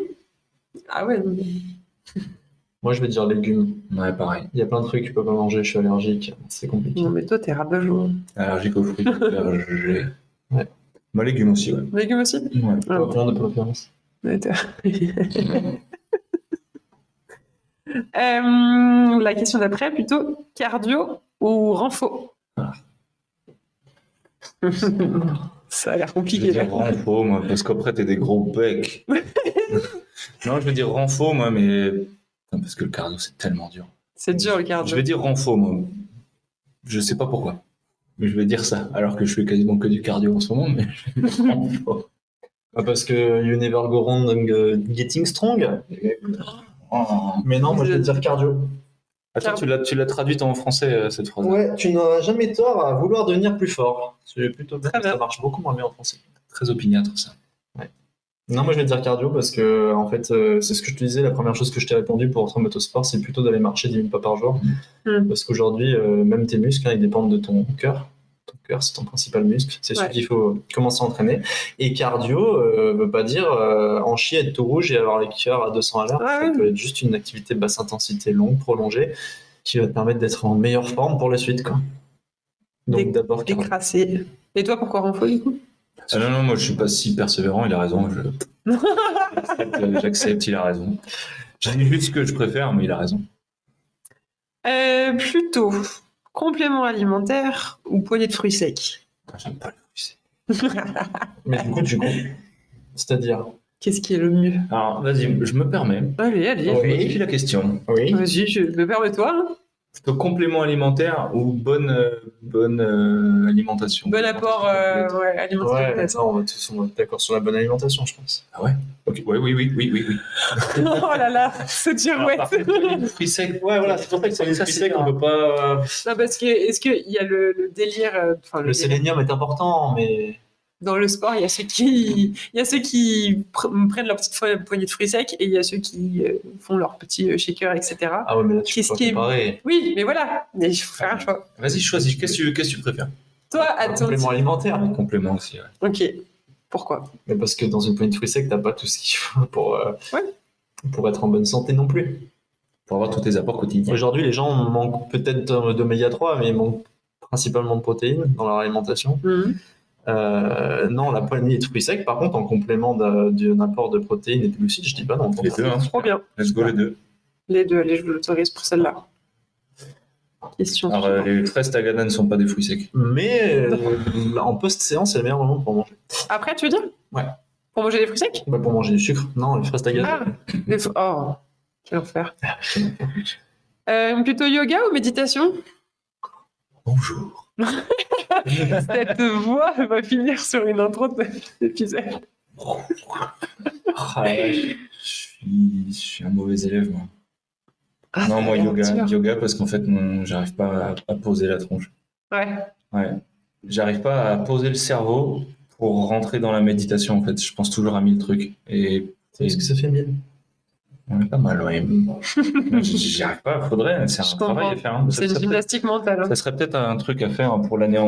Ah ouais. *laughs* Moi, je vais dire légumes. Ouais, pareil. Il y a plein de trucs que je peux pas manger, je suis allergique. C'est compliqué. Non, mais toi, t'es rabat-joie. Allergique aux fruits. *laughs* J'ai. Ouais. Moi, légumes aussi, ouais. Légumes aussi? Ouais. Pas plein de préférences. Ouais, t'es- *laughs* Euh, La question d'après, plutôt cardio ou renfo? Ah. Ça a l'air Je compliqué. veux là. dire renfo, moi, parce qu'après, t'es des gros becs. *laughs* non, je veux dire renfo, moi, mais. Non, parce que le cardio, c'est tellement dur. C'est dur le Je cardio. vais dire renfo, moi. Je sais pas pourquoi. Mais je vais dire ça. Alors que je fais quasiment que du cardio en ce moment, mais je *laughs* vais dire. Ah, parce que you never go wrong uh, getting strong? Oh. Mais non, moi je vais dire cardio. Attends, tu l'as, tu l'as traduite en français, euh, cette phrase Ouais, tu n'auras jamais tort à vouloir devenir plus fort. C'est plutôt bien, Très bien. ça marche beaucoup moins bien en français. Très opiniâtre, ça. Non, moi je vais dire cardio parce que en fait, euh, c'est ce que je te disais. La première chose que je t'ai répondu pour entrer en motosport, c'est plutôt d'aller marcher 10 minutes pas par jour. Mm. Parce qu'aujourd'hui, euh, même tes muscles, hein, ils dépendent de ton cœur. Ton cœur, c'est ton principal muscle. C'est Ouais. celui qu'il faut commencer à entraîner. Et cardio euh, veut pas dire euh, en chier, être tout rouge et avoir les cœurs à 200 à l'heure. Ouais, ça peut être juste une activité basse intensité longue, prolongée, qui va te permettre d'être en meilleure forme pour la suite. Quoi. Donc d'abord cardio. Décrassé. Et toi, pourquoi renfo du coup? Ah non, non, moi, je suis pas si persévérant, il a raison. *laughs* J'accepte, il a raison. Dis juste ce que je préfère, mais il a raison. Euh, Plutôt complément alimentaire ou poignée de fruits secs J'aime pas le fruit. *laughs* Mais du coup, tu C'est-à-dire Qu'est-ce qui est le mieux? Alors, vas-y, je me permets. Allez, allez. Oui. La question. Oui. Vas-y, je me permets-toi. hein. Plutôt complément alimentaire ou bonne, euh, bonne euh, alimentation? Bon apport euh, ouais, alimentaire. Ouais, on va tous d'accord sur la bonne alimentation, je pense. Ah ouais? Ok, ouais, oui, oui, oui, oui, oui. *laughs* oh là là, ce Alors, girouette. par contre, les fruits secs, Ouais, voilà, c'est pour ça que sur les fruits c'est secs, on un- peut pas. Non, parce que est-ce qu'il y a le, le délire, euh, le Le délire. sélénium est important, mais. Dans le sport, il y a ceux qui, il y a ceux qui pr- prennent leur petite poignée de fruits secs et il y a ceux qui euh, font leur petit euh, shaker, etc. Ah ouais, mais là, tu peux pas qui est- comparer. Oui, mais voilà, mais il faut faire un choix. Vas-y, choisis. Qu'est-ce que tu, qu'est-ce que tu préfères? Toi, Un attends. complément alimentaire. Complément aussi, ouais. Ok. Pourquoi? Mais parce que dans une poignée de fruits secs, t'as pas tout ce qu'il faut pour, euh, Ouais. pour être en bonne santé non plus. Pour avoir tous tes apports quotidiens. Aujourd'hui, les gens manquent peut-être d'oméga 3, mais ils manquent principalement de protéines dans leur alimentation. Mhm. Euh, non, la poignée de fruits secs, par contre, en complément d'un apport de protéines et de glucides, je dis pas non. Les deux, hein. Trop bien. Let's go, les deux. Les deux, allez, je vous l'autorise pour celle-là. Question. Alors, euh, les fraises tagada ne sont pas des fruits secs. Mais euh, en post-séance, c'est le meilleur moment pour manger. Après, tu veux dire? Ouais. Pour manger des fruits secs? Bah, pour manger du sucre, non, les fraises tagada. Ah Oh, quel enfer. Euh, plutôt yoga ou méditation? Bonjour. *laughs* Cette voix va finir sur une intro de. Ah, ouais, je, suis, je suis un mauvais élève, moi. Ah, non, moi, yoga, yoga parce qu'en fait, j'arrive pas à, à poser la tronche. Ouais. Ouais. J'arrive pas à poser le cerveau pour rentrer dans la méditation, en fait. Je pense toujours à mille trucs. Et C'est ce que ça fait mille. On est pas mal, ouais. J'y arrive pas, faudrait. C'est Je un travail comprends. à faire. hein. C'est une gymnastique mentale. peut-être- ça serait peut-être un truc à faire pour l'année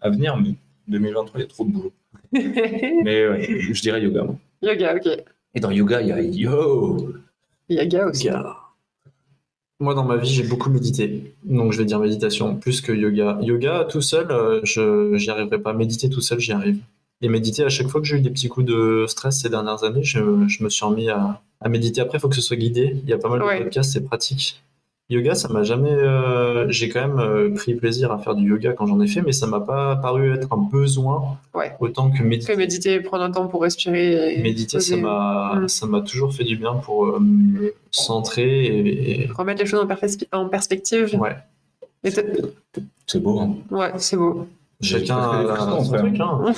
à venir, mais 2023, il y a trop de boulot. hein. *laughs* Mais ouais, je dirais yoga. moi. yoga, ok. Et dans yoga, il y a yo Yoga aussi. Yoga. Moi, dans ma vie, j'ai beaucoup médité. Donc, je vais dire méditation plus que yoga. Yoga, tout seul, euh, je j'y arriverai pas. Méditer tout seul, j'y arrive. Et méditer, à chaque fois que j'ai eu des petits coups de stress ces dernières années, je, je me suis remis à, à méditer. Après, il faut que ce soit guidé. Il y a pas mal de Ouais. podcasts, c'est pratique. Yoga, ça m'a jamais. euh, j'ai quand même euh, pris plaisir à faire du yoga quand j'en ai fait, mais ça m'a pas paru être un besoin Ouais. autant que méditer. Que méditer, prendre un temps pour respirer. et Méditer, ça m'a Mm. ça m'a toujours fait du bien pour euh, me centrer et, et- Remettre les choses en, perspective. ouais. C'est beau, hein. ouais, c'est beau. Chacun a son truc. Hein.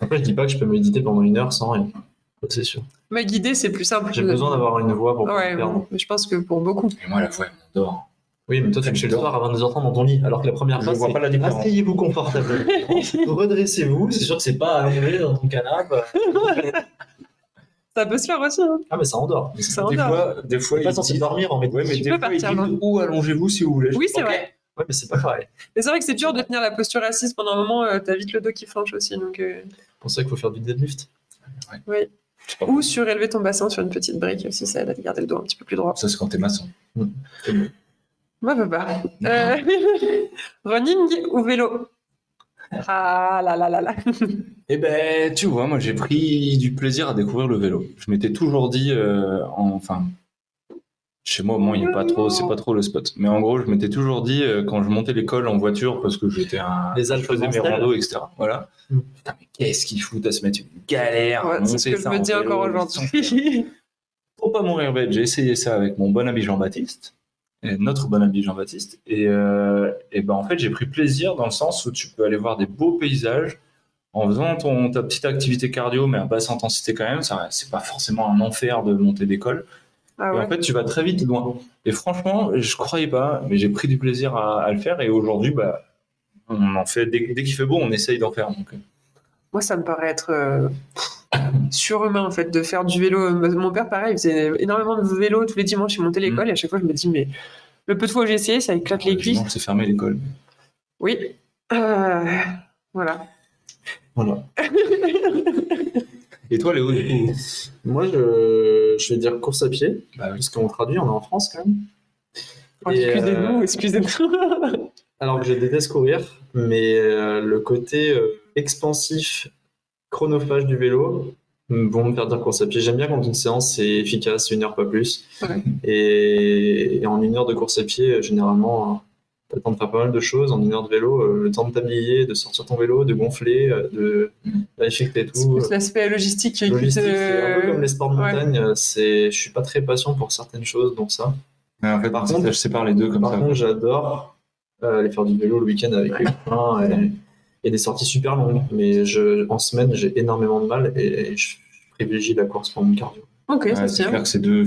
Après, je dis pas que je peux méditer pendant une heure sans rien. C'est sûr. Mais guider, c'est plus simple. J'ai besoin d'avoir une voix pour pas Ouais, me perdre. je pense que pour beaucoup. Et moi, la voix, elle m'endort. Oui, mais toi, tu fais le soir à 22h30 dans ton lit. Alors que la première Je fois, vois c'est pas la asseyez-vous confortablement, *laughs* redressez-vous. C'est sûr que c'est pas allongé dans ton canapé. Ça peut se faire aussi. Hein. Ah, mais ça endort. Ça Des endort. fois, des fois, T'es pas disent- dormir en Ouais, mais Tu des peux fois, partir, disent ou allongez-vous si vous voulez. Oui, c'est vrai. Ouais, mais c'est pas pareil. Mais c'est vrai que c'est dur de tenir la posture assise pendant un moment. euh, T'as vite le dos qui flanche aussi. Donc, euh, C'est pour ça qu'il faut faire du deadlift. oui. Ou surélever ton bassin sur une petite brique aussi, ça aide à garder le dos un petit peu plus droit. Ça, c'est quand t'es maçon. Moi, bah, bah. Euh, *laughs* running ou vélo? Ah là là là là. Eh ben, tu vois, moi, j'ai pris du plaisir à découvrir le vélo. Je m'étais toujours dit, euh, en- enfin, chez moi, moi, il n'y a pas trop, c'est pas trop le spot. Mais en gros, je m'étais toujours dit, euh, quand je montais l'école en voiture, parce que j'étais un, Les je Alpes faisais mes randos, etc. Voilà. Mm. Putain, mais qu'est-ce qu'ils foutent à se mettre une galère Ouais, c'est ce que je me en dis encore aujourd'hui. Pour pas mourir bête, j'ai essayé ça avec mon bon ami Jean-Baptiste, et notre bon ami Jean-Baptiste, et, euh, et ben en fait j'ai pris plaisir dans le sens où tu peux aller voir des beaux paysages en faisant ton, ta petite activité cardio, mais à basse intensité quand même. Ça, c'est pas forcément un enfer de monter d'école. Ah Et en fait, tu vas très vite loin. Et franchement, je croyais pas, mais j'ai pris du plaisir à, à le faire. Et aujourd'hui, bah, on en fait dès, dès qu'il fait beau, on essaye d'en faire. Donc, Moi, ça me paraît être euh, surhumain en fait de faire du vélo. Mon père, pareil, il faisait énormément de vélo tous les dimanches. Il montait l'école et à chaque fois, je me dis, mais le peu de fois où j'ai essayé, ça éclate les cuisses. c'est fermé l'école. Oui. Euh, voilà. Voilà. *laughs* Et toi, Léo, du coup Moi, je, je vais dire course à pied, bah, oui. puisqu'on traduit, on est en France quand même. Oh, excusez-nous, euh, excusez-nous. Alors que je déteste courir, mais euh, le côté euh, expansif, chronophage du vélo vont me faire dire course à pied. J'aime bien quand une séance c'est efficace, une heure pas plus. Ouais. Et, et en une heure de course à pied, euh, généralement, tu as le temps de faire pas mal de choses. En une heure de vélo, euh, le temps de t'habiller, de sortir ton vélo, de gonfler, euh, de vérifier que t'es C'est tout. plus l'aspect logistique qui Logistique, qui te- c'est un peu comme les sports de ouais. montagne. euh, C'est, je suis pas très patient pour certaines choses, donc ça. Ouais, en fait, Par par contre- je sépare les deux comme Par ça. contre, j'adore euh, aller faire du vélo le week-end avec les copains et, et des sorties super longues. Mais je, en semaine, j'ai énormément de mal et je privilégie la course pour mon cardio. Ok, Ouais, ça c'est tient. clair que c'est deux.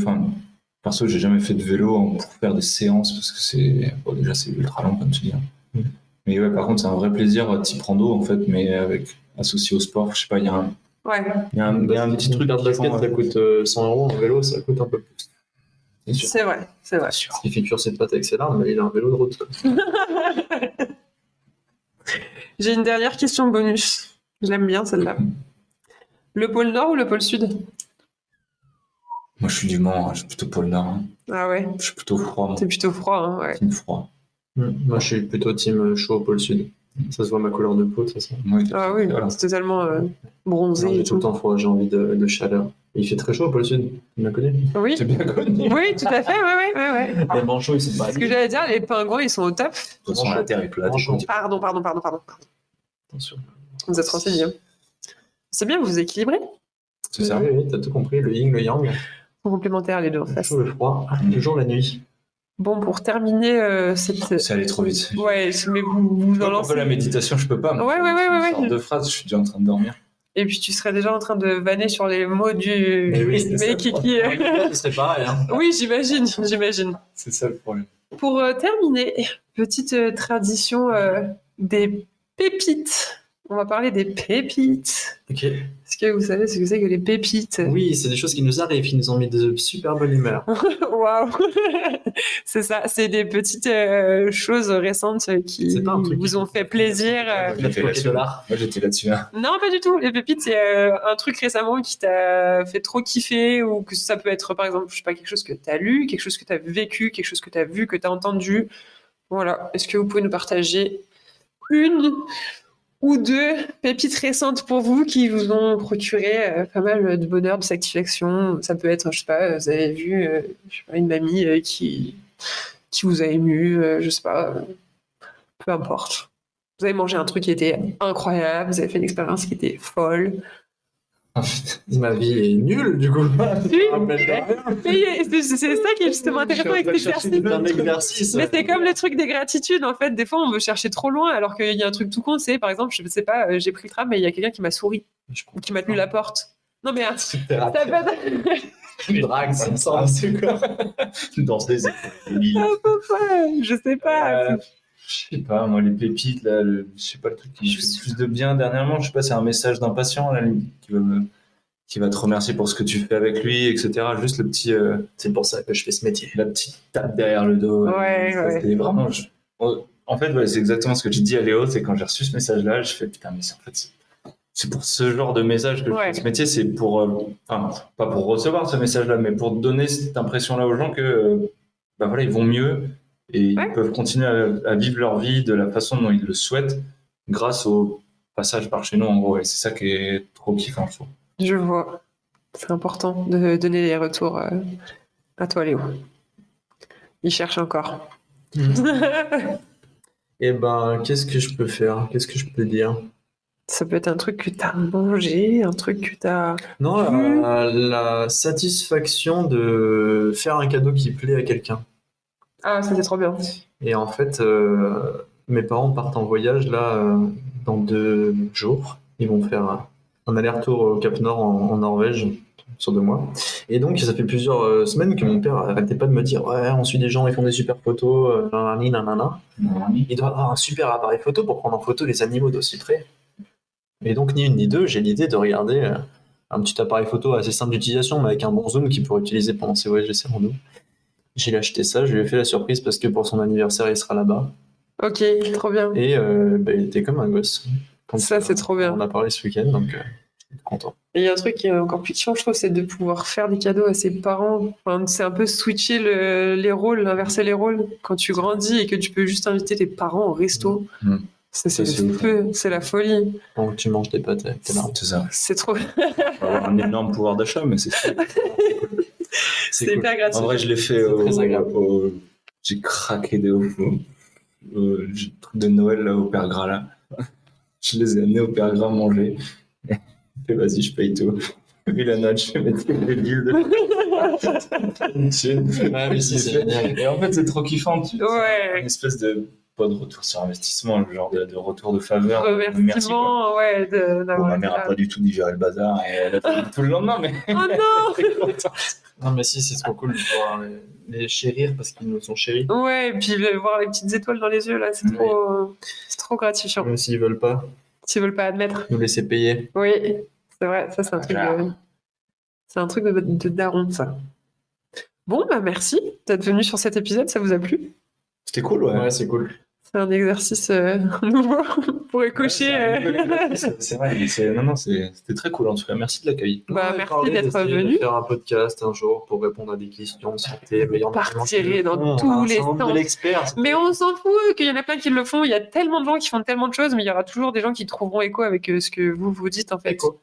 Perso, j'ai jamais fait de vélo pour faire des séances parce que c'est bon, déjà c'est ultra long comme tu dis. hein. Mm. Mais ouais, par contre, c'est un vrai plaisir type rando en fait, mais avec associé au sport. Je sais pas, il y a un, Ouais. il y a un, il y a un petit truc qui basket, ça euh, coûte euh, 100 euros. En vélo, ça coûte un peu plus. c'est vrai, c'est vrai. Ce qui fait cuire ses pâtes avec ses larmes, mais il a un vélo de route. *laughs* J'ai une dernière question bonus. Je l'aime bien celle-là. Le pôle Nord ou le pôle Sud? Moi, je suis du Mans, hein, je suis plutôt pôle Nord. hein. Ah ouais, Je suis plutôt froid. c'est plutôt froid, hein, ouais. Team froid. Moi, je suis plutôt team chaud au pôle sud. Ça se voit ma couleur de peau, de toute façon. Ouais, Ah oui, voilà. c'est totalement euh, bronzé. J'ai tout le temps froid, j'ai envie de, de chaleur. Il fait très chaud au pôle sud, tu m'as connu? Oui, C'est bien connu? oui, tout à fait, ouais, ouais, ouais, ouais. Les manchots, ils sont pas Ce que j'allais dire, les pingouins, ils sont au top. De toute façon, la terre est plate. Pardon, pardon, pardon, pardon. Attention. Vous êtes renseigné. hein. C'est bien, vous vous équilibrez. C'est ça. Oui, oui, t'as tout compris, le yin, le yang, Complémentaires les deux en le face. chaud, le froid, le jour, la nuit. Bon, pour terminer euh, cette. C'est allé trop vite. Ouais, mais vous vous Je en lancez. la méditation, je peux pas. moi. Ouais, ouais, ouais, ouais, ouais. De phrase, je suis déjà en train de dormir. Et puis tu serais déjà en train de vanner sur les mots du Mais oui, *laughs* c'est ça, qui. quoi. qui- Ce serait pareil. Hein. Oui, j'imagine, j'imagine. C'est ça le problème. Pour euh, terminer, petite euh, tradition euh, des pépites. On va parler des pépites. Ok. Est-ce que vous savez ce que c'est que les pépites? Oui, c'est des choses qui nous arrivent, qui nous ont mis de super bonne humeur. *laughs* Waouh *laughs* C'est ça, c'est des petites euh, choses récentes qui vous ont fait plaisir. euh. Ok, là-dessus. Moi, j'étais là-dessus. hein. Non, pas du tout. Les pépites, c'est euh, un truc récemment qui t'a fait trop kiffer ou que ça peut être, par exemple, je sais pas, quelque chose que t'as lu, quelque chose que t'as vécu, quelque chose que t'as vu, que t'as entendu. Voilà. Est-ce que vous pouvez nous partager une ou deux pépites récentes pour vous qui vous ont procuré euh, pas mal de bonheur, de satisfaction Ça peut être, je sais pas, vous avez vu euh, une mamie euh, qui, qui vous a ému, je sais pas, peu importe. Vous avez mangé un truc qui était incroyable, vous avez fait une expérience qui était folle. *laughs* Ma vie est nulle, du coup. Oui. *laughs* Mais c'est ça qui est justement intéressant avec cet exercice. Mais c'est comme le truc des gratitudes, en fait. Des fois, on veut chercher trop loin, alors qu'il y a un truc tout con, c'est, par exemple, je sais pas, euh, j'ai pris le tram, mais il y a quelqu'un qui m'a souri, ou qui m'a tenu la porte. Non, mais... euh, C'est ça thérapie. peut être- Drague, ça me semble. C'est quoi? Dans des *laughs* Ah, papa, je sais pas. Euh, Je sais pas, moi, les pépites, là, le- je sais pas le truc qui me Je fait le plus de bien dernièrement. Je sais pas, c'est un message d'un patient, à la limite, qui va me qui va te remercier pour ce que tu fais avec lui, etc. Juste le petit, euh, C'est pour ça que je fais ce métier. la petite tape derrière le dos. Ouais, Ça, ouais. c'est vraiment. je- En fait, ouais, c'est exactement ce que tu dis à Léo, c'est quand j'ai reçu ce message-là, je fais putain, mais c'est en fait, c'est- pour ce genre de message que je fais ce métier, c'est pour, euh, enfin, pas pour recevoir ce message-là, mais pour donner cette impression-là aux gens que, euh, bah voilà, ils vont mieux et ils peuvent continuer à, à vivre leur vie de la façon dont ils le souhaitent grâce au passage par chez nous, en gros. Et c'est ça qui est trop kiffant, je trouve. Je vois. C'est important de donner les retours euh, à toi, Léo. Il cherche encore. *laughs* Et ben, qu'est-ce que je peux faire? Qu'est-ce que je peux dire? Ça peut être un truc que tu as mangé, un truc que tu as. Non, la, la satisfaction de faire un cadeau qui plaît à quelqu'un. Ah, ça c'est trop bien. Et en fait, euh, mes parents partent en voyage là euh, dans deux jours. Ils vont faire un, aller-retour au Cap Nord en, en Norvège sur deux mois. Et donc, ça fait plusieurs euh, semaines que mon père arrêtait pas de me dire Ouais, on suit des gens, ils font des super photos, euh, nanani, nanana. Il doit avoir un super appareil photo pour prendre en photo les animaux d'aussi près. Et donc, ni une ni deux, j'ai l'idée de regarder euh, un petit appareil photo assez simple d'utilisation, mais avec un bon zoom qu'il pourrait utiliser pendant ses voyages et ses randos. J'ai acheté ça, je lui ai fait la surprise parce que pour son anniversaire, il sera là-bas. Ok, trop bien. Et euh, bah, il était comme un gosse. Quand, Ça, c'est trop bien. On a parlé ce week-end, donc euh, j'étais content. Et il y a un truc qui est encore plus chiant, je trouve, c'est de pouvoir faire des cadeaux à ses parents. Enfin, c'est un peu switcher le- les rôles, inverser les rôles. Quand tu grandis et que tu peux juste inviter tes parents au resto, Mm. ça, c'est Ça, c'est la folie. Donc tu manges des pâtes tes marrons. C'est ça. C'est trop. On avoir un énorme pouvoir d'achat, mais c'est *laughs* *laughs* C'est cool. hyper gratuit. En vrai, je l'ai fait C'est au, très agréable. au- J'ai craqué de ouf au, au truc de Noël là, au Père Gras là. *laughs* Je les ai amenés au Père Gras manger. *laughs* Et vas-y, je paye tout. Vu la note, je vais mettre les billes de Ouais, mais si, c'est génial. Et en fait, c'est trop kiffant. Tu, Ouais. Une espèce de, pas de retour sur investissement, le genre de, de retour de faveur. Remerciement, ouais, de- Bon, ma mère a là. pas du tout digéré le bazar et elle a fait *laughs* tout le lendemain, mais. Oh non. *laughs* Non, mais si, c'est trop cool de pouvoir les, les chérir parce qu'ils nous sont chéris. Ouais, et puis voir les petites étoiles dans les yeux, là, c'est Oui. trop, c'est trop gratifiant. Même s'ils veulent pas, S'ils veulent pas admettre. nous laisser payer. Oui, c'est vrai, ça c'est un truc de... C'est un truc de, de daron, ça. Bon, bah merci d'être venu sur cet épisode, ça vous a plu? C'était cool, ouais. Ouais, c'est cool. C'est un exercice euh, *laughs* nouveau *laughs* pour Ouais, cocher. euh, C'est vrai, mais c'est- non, non, c'est- c'était très cool en tout cas. Merci de l'accueil. Bah, merci d'être d'essayer de venu. faire un podcast un jour pour répondre à des questions de santé. Qui Partirait dans font, tous on a un les sens. Mais on s'en fout qu'il y en a plein qui le font. Il y a tellement de gens qui font tellement de choses, mais il y aura toujours des gens qui trouveront écho avec euh, ce que vous vous dites en fait. Écho.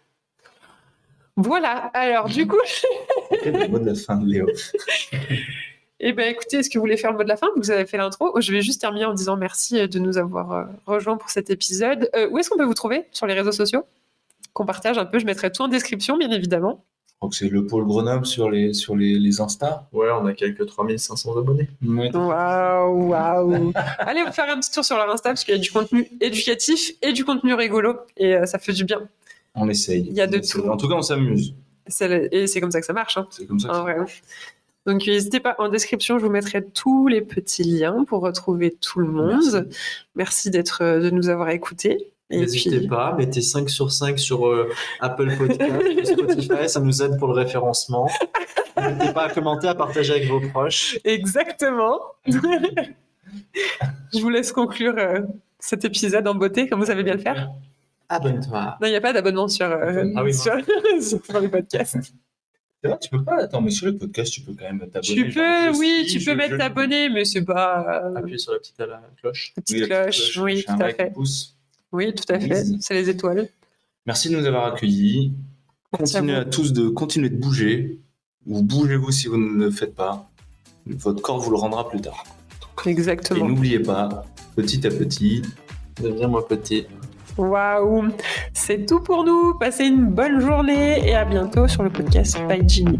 Voilà. Alors du coup, *laughs* Le mot de la fin de Léo. Eh ben écoutez, est-ce que vous voulez faire le mot de la fin? Vous avez fait l'intro. Je vais juste terminer en disant merci euh, de nous avoir euh, rejoints pour cet épisode. Euh, où est-ce qu'on peut vous trouver? Sur les réseaux sociaux? Qu'on partage un peu. Je mettrai tout en description, bien évidemment. Je crois que c'est le pôle Grenoble sur les, sur les, les Insta. Ouais, on a quelques 3500 abonnés. Waouh, waouh. *laughs* Allez vous faire un petit tour sur leur Insta parce qu'il y a du contenu éducatif et du contenu rigolo et euh, ça fait du bien. On essaye. Il y a de tout. En tout cas, on s'amuse. Et c'est comme ça que ça marche. hein. C'est comme ça. que En vrai. Donc n'hésitez pas, en description, je vous mettrai tous les petits liens pour retrouver tout le monde. Merci. Merci, d'être, euh, de nous avoir écoutés. N'hésitez puis, pas, mettez 5 sur 5 sur euh, Apple Podcast, Spotify, ça nous aide pour le référencement. N'hésitez pas à commenter, à partager avec vos proches. Exactement. *laughs* je vous laisse conclure euh, cet épisode en beauté, comme vous savez bien le faire. Abonne-toi. Non, il n'y a pas d'abonnement sur, euh, Ah oui, sur, *laughs* sur les podcasts. C'est vrai, tu peux pas. Attends, mais sur le podcast, tu peux quand même t'abonner. Tu peux, oui, tu peux mettre t'abonner, mais c'est pas euh, Appuyez sur la petite la cloche. la Oui, petite la cloche. Oui, tout un à fait. pouce. Oui, tout à fait. C'est les étoiles. Merci de nous avoir accueillis. Continuez à tous de continuer de bouger. Ou bougez-vous si vous ne le faites pas. Votre corps vous le rendra plus tard. Et Exactement. n'oubliez pas, petit à petit, Deviens-moi petit. Waouh C'est tout pour nous. Passez une bonne journée et à bientôt sur le podcast By Ginny.